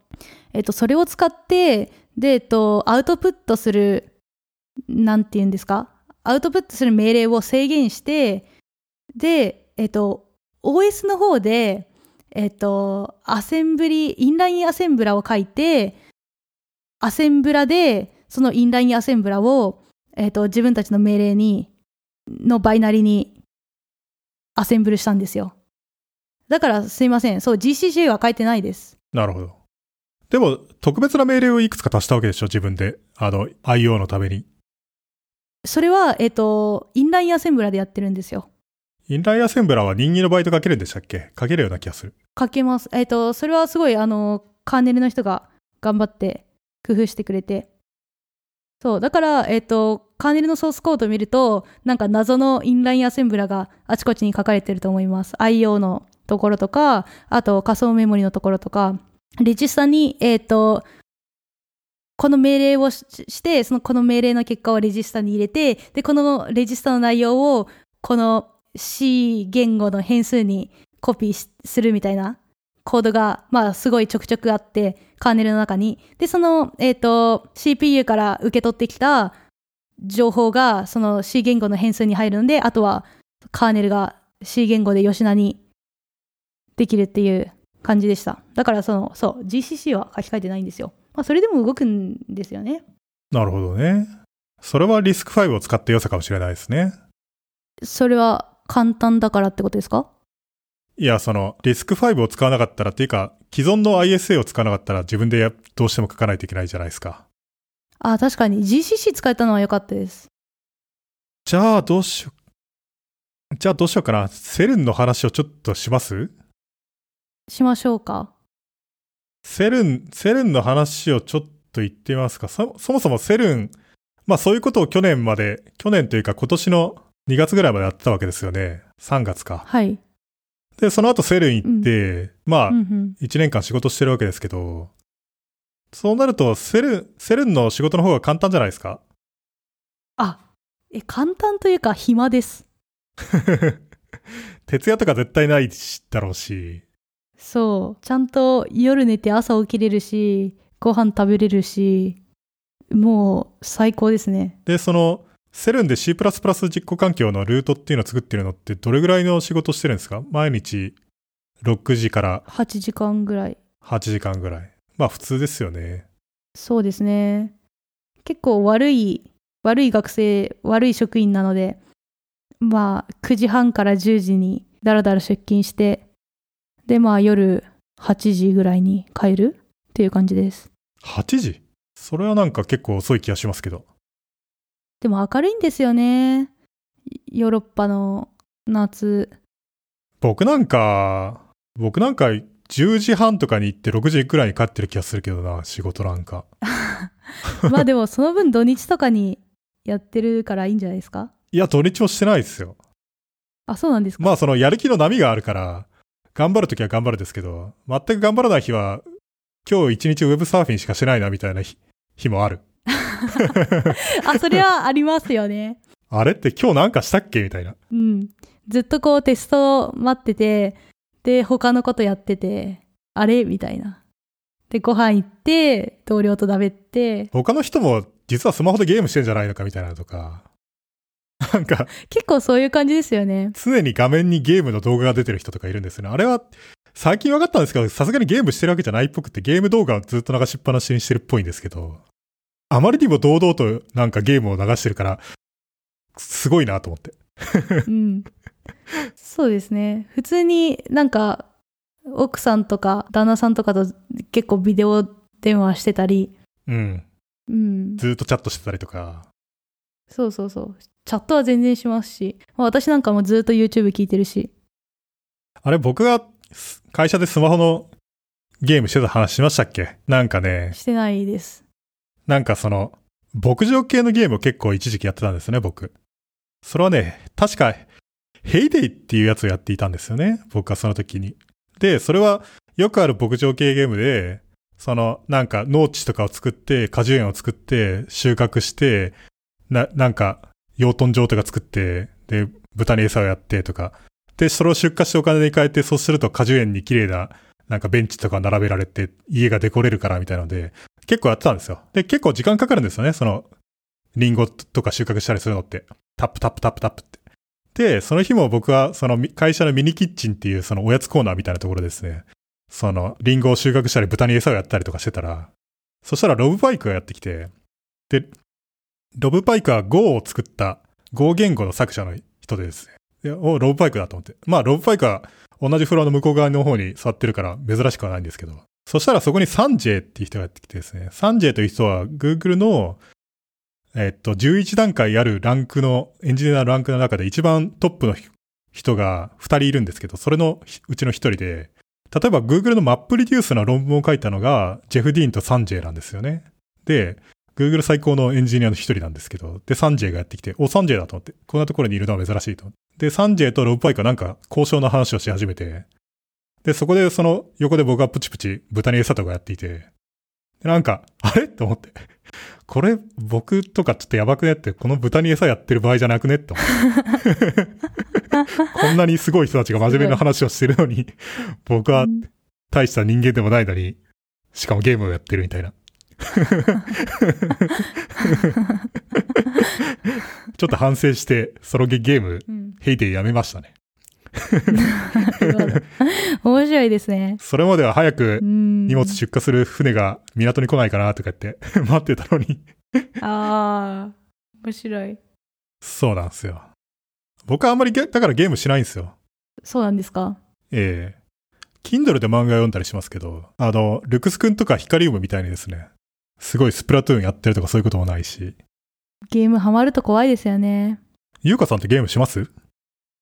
えっ、と、それを使って、で、えっ、と、アウトプットする、なんて言うんですか？アウトプットする命令を制限して、で、えっ、と、OS の方で、えっ、と、アセンブリ、インラインアセンブラを書いて、アセンブラで、そのインラインアセンブラを、えっ、と、自分たちの命令に、のバイナリにアセンブルしたんですよ。だからすいません。そう、GCC は書いてないです。なるほど。でも、特別な命令をいくつか足したわけでしょ自分で。あの、IO のために。それは、えっ、と、インラインアセンブラでやってるんですよ。インラインアセンブラーは人間のバイト書けるんでしたっけ？書けるような気がする。書けます。えっ、と、それはすごい、あの、カーネルの人が頑張って工夫してくれて。そう、だから、えっ、と、カーネルのソースコードを見ると、なんか謎のインラインアセンブラがあちこちに書かれてると思います。IO のところとか、あと仮想メモリのところとか、レジスタに、えっ、と、この命令をして、そのこの命令の結果をレジスタに入れて、で、このレジスタの内容を、この C 言語の変数にコピーするみたいなコードが、まあ、すごいちょくちょくあって、カーネルの中に。で、その、えっ、と、CPU から受け取ってきた情報が、その C 言語の変数に入るので、あとは、カーネルが C 言語で吉名にできるっていう感じでした。だから、その、そう、GCC は書き換えてないんですよ。まあ、それでも動くんですよね。なるほどね。それはリスク5を使って良さかもしれないですね。それは簡単だからってことですか？いや、その、リスク5を使わなかったらっていうか、既存の ISA を使わなかったら自分でやどうしても書かないといけないじゃないですか。あ、確かに GCC 使えたのは良かったです。じゃあ、どうしよう。じゃあ、どうしようかな。セルンの話をちょっとします？しましょうか？セルン、セルンの話をちょっと言ってみますか。そ、そもそもセルン、まあそういうことを去年まで、去年というか今年の2月ぐらいまでやってたわけですよね。3月か。はい。で、その後セルン行って、まあうんうん。1年間仕事してるわけですけど、そうなるとセルン、セルンの仕事の方が簡単じゃないですか？あ、え、簡単というか暇です。徹夜とか絶対ないしだろうし、そう。ちゃんと夜寝て朝起きれるし、ご飯食べれるし、もう最高ですね。で、その、セルンで C++ 実行環境のルートっていうのを作ってるのってどれぐらいの仕事してるんですか？毎日6時から8時間ぐらい。8時間ぐらい。まあ普通ですよね。そうですね。結構悪い、悪い学生、悪い職員なので、まあ9時半から10時にだらだら出勤して、でまあ夜8時ぐらいに帰るっていう感じです。8時？それはなんか結構遅い気がしますけど。でも明るいんですよね。ヨーロッパの夏。僕なんか、僕なんか10時半とかに行って6時くらいに帰ってる気がするけどな、仕事なんか。まあでもその分土日とかにやってるからいいんじゃないですか？いや、土日もしてないですよ。あ、そうなんですか、まあそのやる気の波があるから、頑張るときは頑張るですけど、全く頑張らない日は、今日一日ウェブサーフィンしかしてないなみたいな日日もある。あ、それはありますよね。あれって今日なんかしたっけみたいな。うん。ずっとこうテスト待ってて、で、他のことやってて、あれみたいな。で、ご飯行って、同僚と食べて、他の人も実はスマホでゲームしてんじゃないのかみたいなのとか。なんか、結構そういう感じですよね。常に画面にゲームの動画が出てる人とかいるんですよね。あれは、最近分かったんですけど、さすがにゲームしてるわけじゃないっぽくて、ゲーム動画をずっと流しっぱなしにしてるっぽいんですけど、あまりにも堂々となんかゲームを流してるから、すごいなと思って。うん。そうですね。普通になんか、奥さんとか旦那さんとかと結構ビデオ電話してたり、うん。うん。ずっとチャットしてたりとか。そうそうそう。チャットは全然しますし、まあ私なんかもずっと YouTube 聞いてるし。あれ、僕がす会社でスマホのゲームしてた話しましたっけ？なんかね、してないです。なんかその、牧場系のゲームを結構一時期やってたんですね、僕。それはね、確か、ヘイデイっていうやつをやっていたんですよね、僕はその時に。で、それはよくある牧場系ゲームで、その、なんか農地とかを作って、果樹園を作って、収穫して、な、なんか、養豚場とか作って、で、豚に餌をやってとか。で、それを出荷してお金に変えて、そうすると果樹園に綺麗な、なんかベンチとか並べられて、家がデコれるからみたいなので、結構やってたんですよ。で、結構時間かかるんですよね、その、リンゴとか収穫したりするのって。タップタップタップタップって。で、その日も僕は、その会社のミニキッチンっていうそのおやつコーナーみたいなところですね。その、リンゴを収穫したり豚に餌をやったりとかしてたら、そしたらロブバイクがやってきて、で、ロブパイクは Go を作った Go 言語の作者の人でですね。ロブパイクだと思って。まあ、ロブパイクは同じフロアの向こう側の方に座ってるから珍しくはないんですけど。そしたらそこにサンジェっていう人がやってきてですね。サンジェという人は Google の、えっと、11段階あるランクの、エンジニアのランクの中で一番トップの人が2人いるんですけど、それのうちの1人で、例えば Google のマップリデュースの論文を書いたのが、ジェフ・ディーンとサンジェなんですよね。で、Google 最高のエンジニアの一人なんですけど、で、サンジェがやってきて、お、サンジェだと思って、こんなところにいるのは珍しいと。で、サンジェとロブパイクはなんか交渉の話をし始めて、で、そこでその横で僕はプチプチ豚に餌とかやっていて、でなんか、あれ？って思って。これ、僕とかちょっとやばくねって、この豚に餌やってる場合じゃなくねって思って。こんなにすごい人たちが真面目な話をしてるのに、僕は大した人間でもないのに、しかもゲームをやってるみたいな。ちょっと反省して、ソロゲーム、うん、ヘイデイやめましたね。面白いですね。それまでは早く荷物出荷する船が港に来ないかなとか言って 待ってたのにああ、面白い。そうなんですよ。僕はあんまりだからゲームしないんですよ。そうなんですか？ええ Kindle で漫画読んだりしますけど、あの、ルクスくんとかヒカリウムみたいにですね、すごいスプラトゥーンやってるとかそういうこともないし。ゲームハマると怖いですよね。ゆうかさんってゲームします？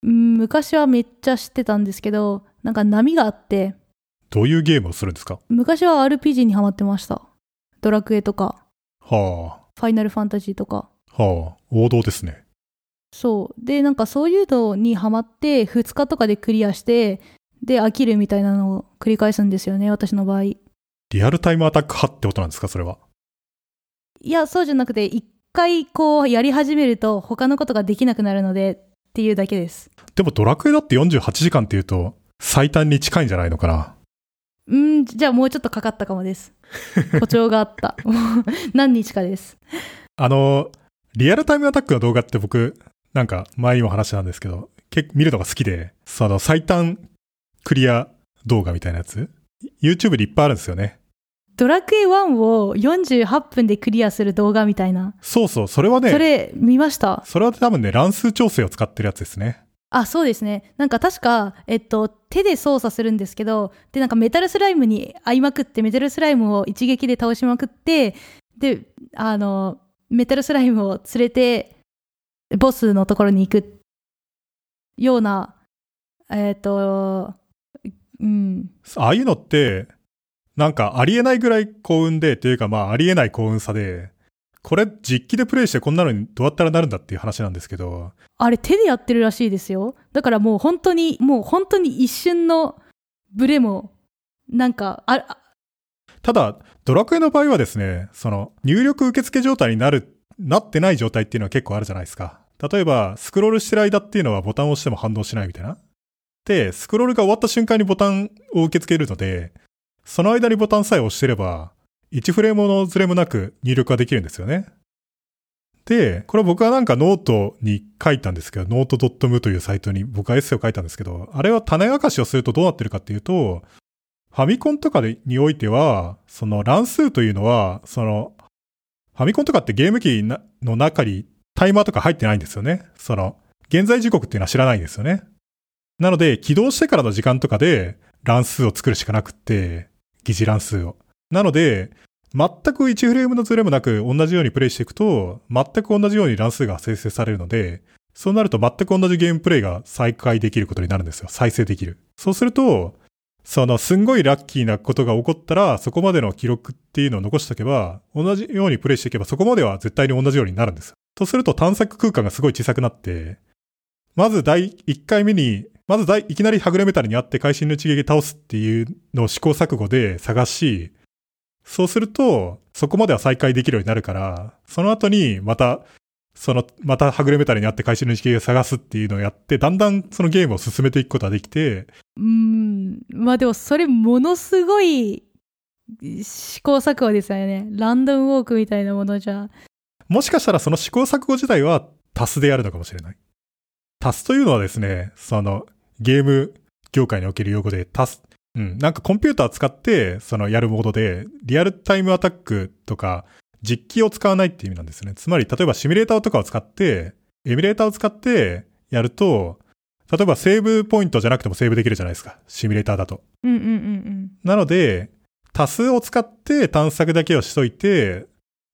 うん、昔はめっちゃ知ってたんですけど、なんか波があって。どういうゲームをするんですか？昔は RPG にハマってました。ドラクエとか。はあ。ファイナルファンタジーとか。はあ。王道ですね。そう。で、なんかそういうのにハマって、2日とかでクリアして、で、飽きるみたいなのを繰り返すんですよね、私の場合。リアルタイムアタック派ってことなんですか、それは？いや、そうじゃなくて、一回こうやり始めると他のことができなくなるのでっていうだけです。でもドラクエだって48時間っていうと最短に近いんじゃないのかな？うん、じゃあもうちょっとかかったかもです。誇張があった。何日かです。あの、リアルタイムアタックの動画って僕、なんか前にも話したんですけど、結構見るのが好きで、その最短クリア動画みたいなやつ ?YouTube でいっぱいあるんですよね。ドラクエ1を48分でクリアする動画みたいな。そうそう、それはね。それ見ました？それは多分ね、乱数調整を使ってるやつですね。あ、そうですね。なんか確か、えっと、手で操作するんですけど、で、なんかメタルスライムに合いまくって、メタルスライムを一撃で倒しまくって、で、あの、メタルスライムを連れて、ボスのところに行くような、えっ、と、うん。ああいうのって、なんかありえないぐらい幸運で、というかまあありえない幸運さで、これ実機でプレイしてこんなのにどうやったらなるんだっていう話なんですけど。あれ手でやってるらしいですよ。だからもう本当に、もう本当に一瞬のブレも、なんか、あ、ただ、ドラクエの場合はですね、その入力受付状態になる、なってない状態っていうのは結構あるじゃないですか。例えば、スクロールしてる間っていうのはボタンを押しても反応しないみたいな。で、スクロールが終わった瞬間にボタンを受け付けるので、その間にボタンさえ押してれば、1フレームのズレもなく入力ができるんですよね。で、これ僕はなんかノートに書いたんですけど、ノート .m というサイトに僕はエッセイを書いたんですけど、あれは種明かしをするとどうなってるかっていうと、ファミコンとかにおいては、その乱数というのは、その、ファミコンとかってゲーム機の中にタイマーとか入ってないんですよね。その、現在時刻っていうのは知らないんですよね。なので、起動してからの時間とかで乱数を作るしかなくって、疑似乱数を。なので、全く1フレームのズレもなく同じようにプレイしていくと、全く同じように乱数が生成されるので、そうなると全く同じゲームプレイが再開できることになるんですよ。再生できる。そうすると、そのすんごいラッキーなことが起こったら、そこまでの記録っていうのを残しておけば、同じようにプレイしていけば、そこまでは絶対に同じようになるんです。とすると探索空間がすごい小さくなって、まず第1回目にまずいきなりはぐれメタルにあって会心の一撃倒すっていうのを試行錯誤で探し、そうすると、そこまでは再開できるようになるから、その後にまた、その、またはぐれメタルにあって会心の一撃を探すっていうのをやって、だんだんそのゲームを進めていくことができて。うん。まあでもそれものすごい試行錯誤ですよね。ランドムウォークみたいなものじゃ。もしかしたらその試行錯誤自体はタスでやるのかもしれない。タスというのはですね、その、ゲーム業界における用語でタス、うん、なんかコンピューター使って、そのやるモードで、リアルタイムアタックとか、実機を使わないっていう意味なんですね。つまり、例えばシミュレーターとかを使って、エミュレーターを使ってやると、例えばセーブポイントじゃなくてもセーブできるじゃないですか。シミュレーターだと。うんうんうんなので、多数を使って探索だけをしといて、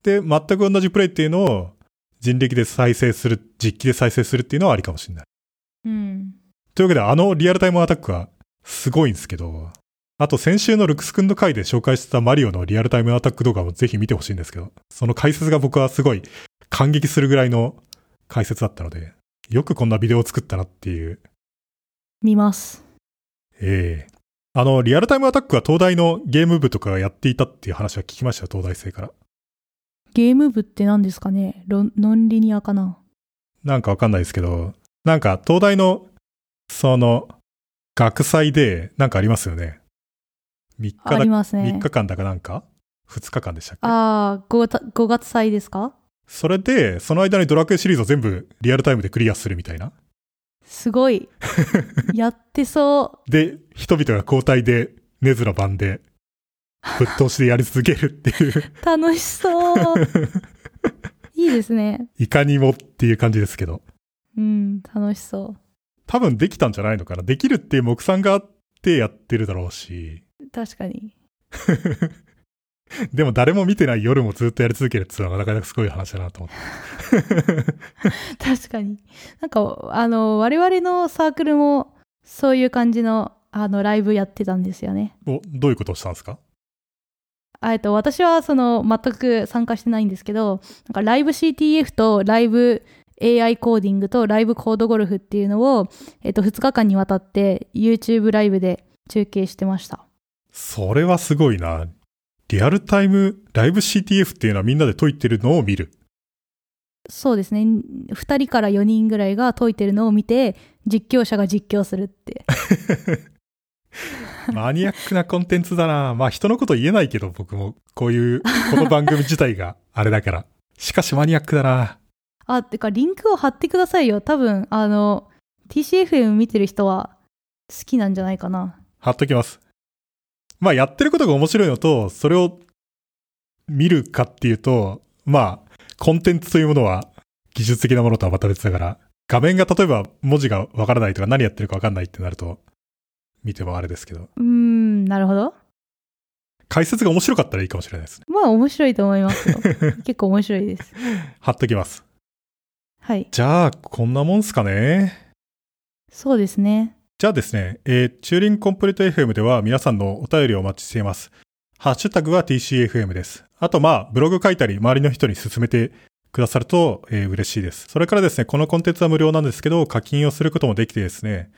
で、全く同じプレイっていうのを人力で再生する、実機で再生するっていうのはありかもしれない。うん。うん。というわけで、あのリアルタイムアタックはすごいんですけど、あと先週のルクスくんの回で紹介してたマリオのリアルタイムアタック動画もぜひ見てほしいんですけど、その解説が僕はすごい感激するぐらいの解説だったので、よくこんなビデオを作ったなっていう。見ます。ええあの、リアルタイムアタックは東大のゲーム部とかがやっていたっていう話は聞きましたよ、東大生から。ゲーム部って何ですかね？ロノンリニアかな？なんかわかんないですけど、なんか東大の、その、学祭でなんかありますよね。3日だありますね3。日間だかなんか ?2 日間でしたっけ？ああ、5, 月5月祭ですか？それで、その間にドラクエシリーズを全部リアルタイムでクリアするみたいな。すごい。やってそで、人々が交代で、ネズの番で、ぶっ通しでやり続けるっていう、う。楽しそう。いいですね。いかにもっていう感じですけど。うん、楽しそ多分できたんじゃないのかな。できるっていう目算があってやってるだろうし。う。確かに。でも誰も見てない夜もずっとやり続けるっていうのはなかなかすごい話だなと思って。確かに。なんか、あの、我々のサークルも、そういう感じの、あの、ライブやってたんですよね。お、どういうことをしたんですか？あえっと、私は、その、全く参加してないんですけど、なんか、ライブ CTF とライブ AI コーディングとライブコードゴルフっていうのを、えっと、2日間にわたって YouTube ライブで中継してました。それはすごいな。リアルタイム、ライブ CTF っていうのはみんなで解いてるのを見る。そうですね。2人から4人ぐらいが解いてるのを見て、実況者が実況するって。マニアックなコンテンツだな。まあ人のこと言えないけど、僕もこういう、この番組自体があれだから。しかしマニアックだな。あ、てか、リンクを貼ってくださいよ。多分、あの、TCFM 見てる人は好きなんじゃないかな。貼っときます。まあやってることが面白いのと、それを見るかっていうと、まあ、コンテンツというものは技術的なものとはまた別だから、画面が例えば文字がわからないとか何やってるかわかんないってなると、見てもあれですけど、うーん、なるほど。解説が面白かったらいいかもしれないですね。まあ、面白いと思いますよ。結構面白いです。貼っときます。はい。じゃあ、こんなもんすかね？そうですね。じゃあですね、えー、チューリングコンプリート FM では皆さんのお便りをお待ちしています。ハッシュタグは TCFM です。あとまあ、ブログ書いたり、周りの人に勧めてくださると、えー嬉しいです。それからですね、このコンテンツは無料なんですけど、課金をすることもできてですね、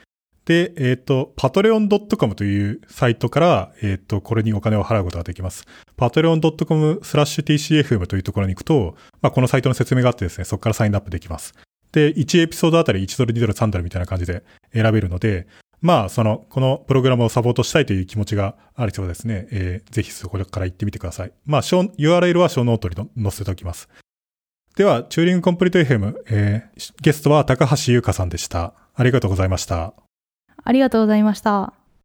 で、えっ、と、patreon.com というサイトから、えっ、と、これにお金を払うことができます。patreon.com スラッシュ TCFM というところに行くと、まあ、このサイトの説明があってですね、そこからサインアップできます。で、1エピソードあたり1ドル、2ドル、3ドルみたいな感じで選べるので、まあ、その、このプログラムをサポートしたいという気持ちがある人はですね、えーぜひそこから行ってみてください。まあ、URL はショーノートに載せておきます。では、チューリングコンプリート FM、えーゲストは高橋優香さんでした。ありがとうございました。ありがとうございました。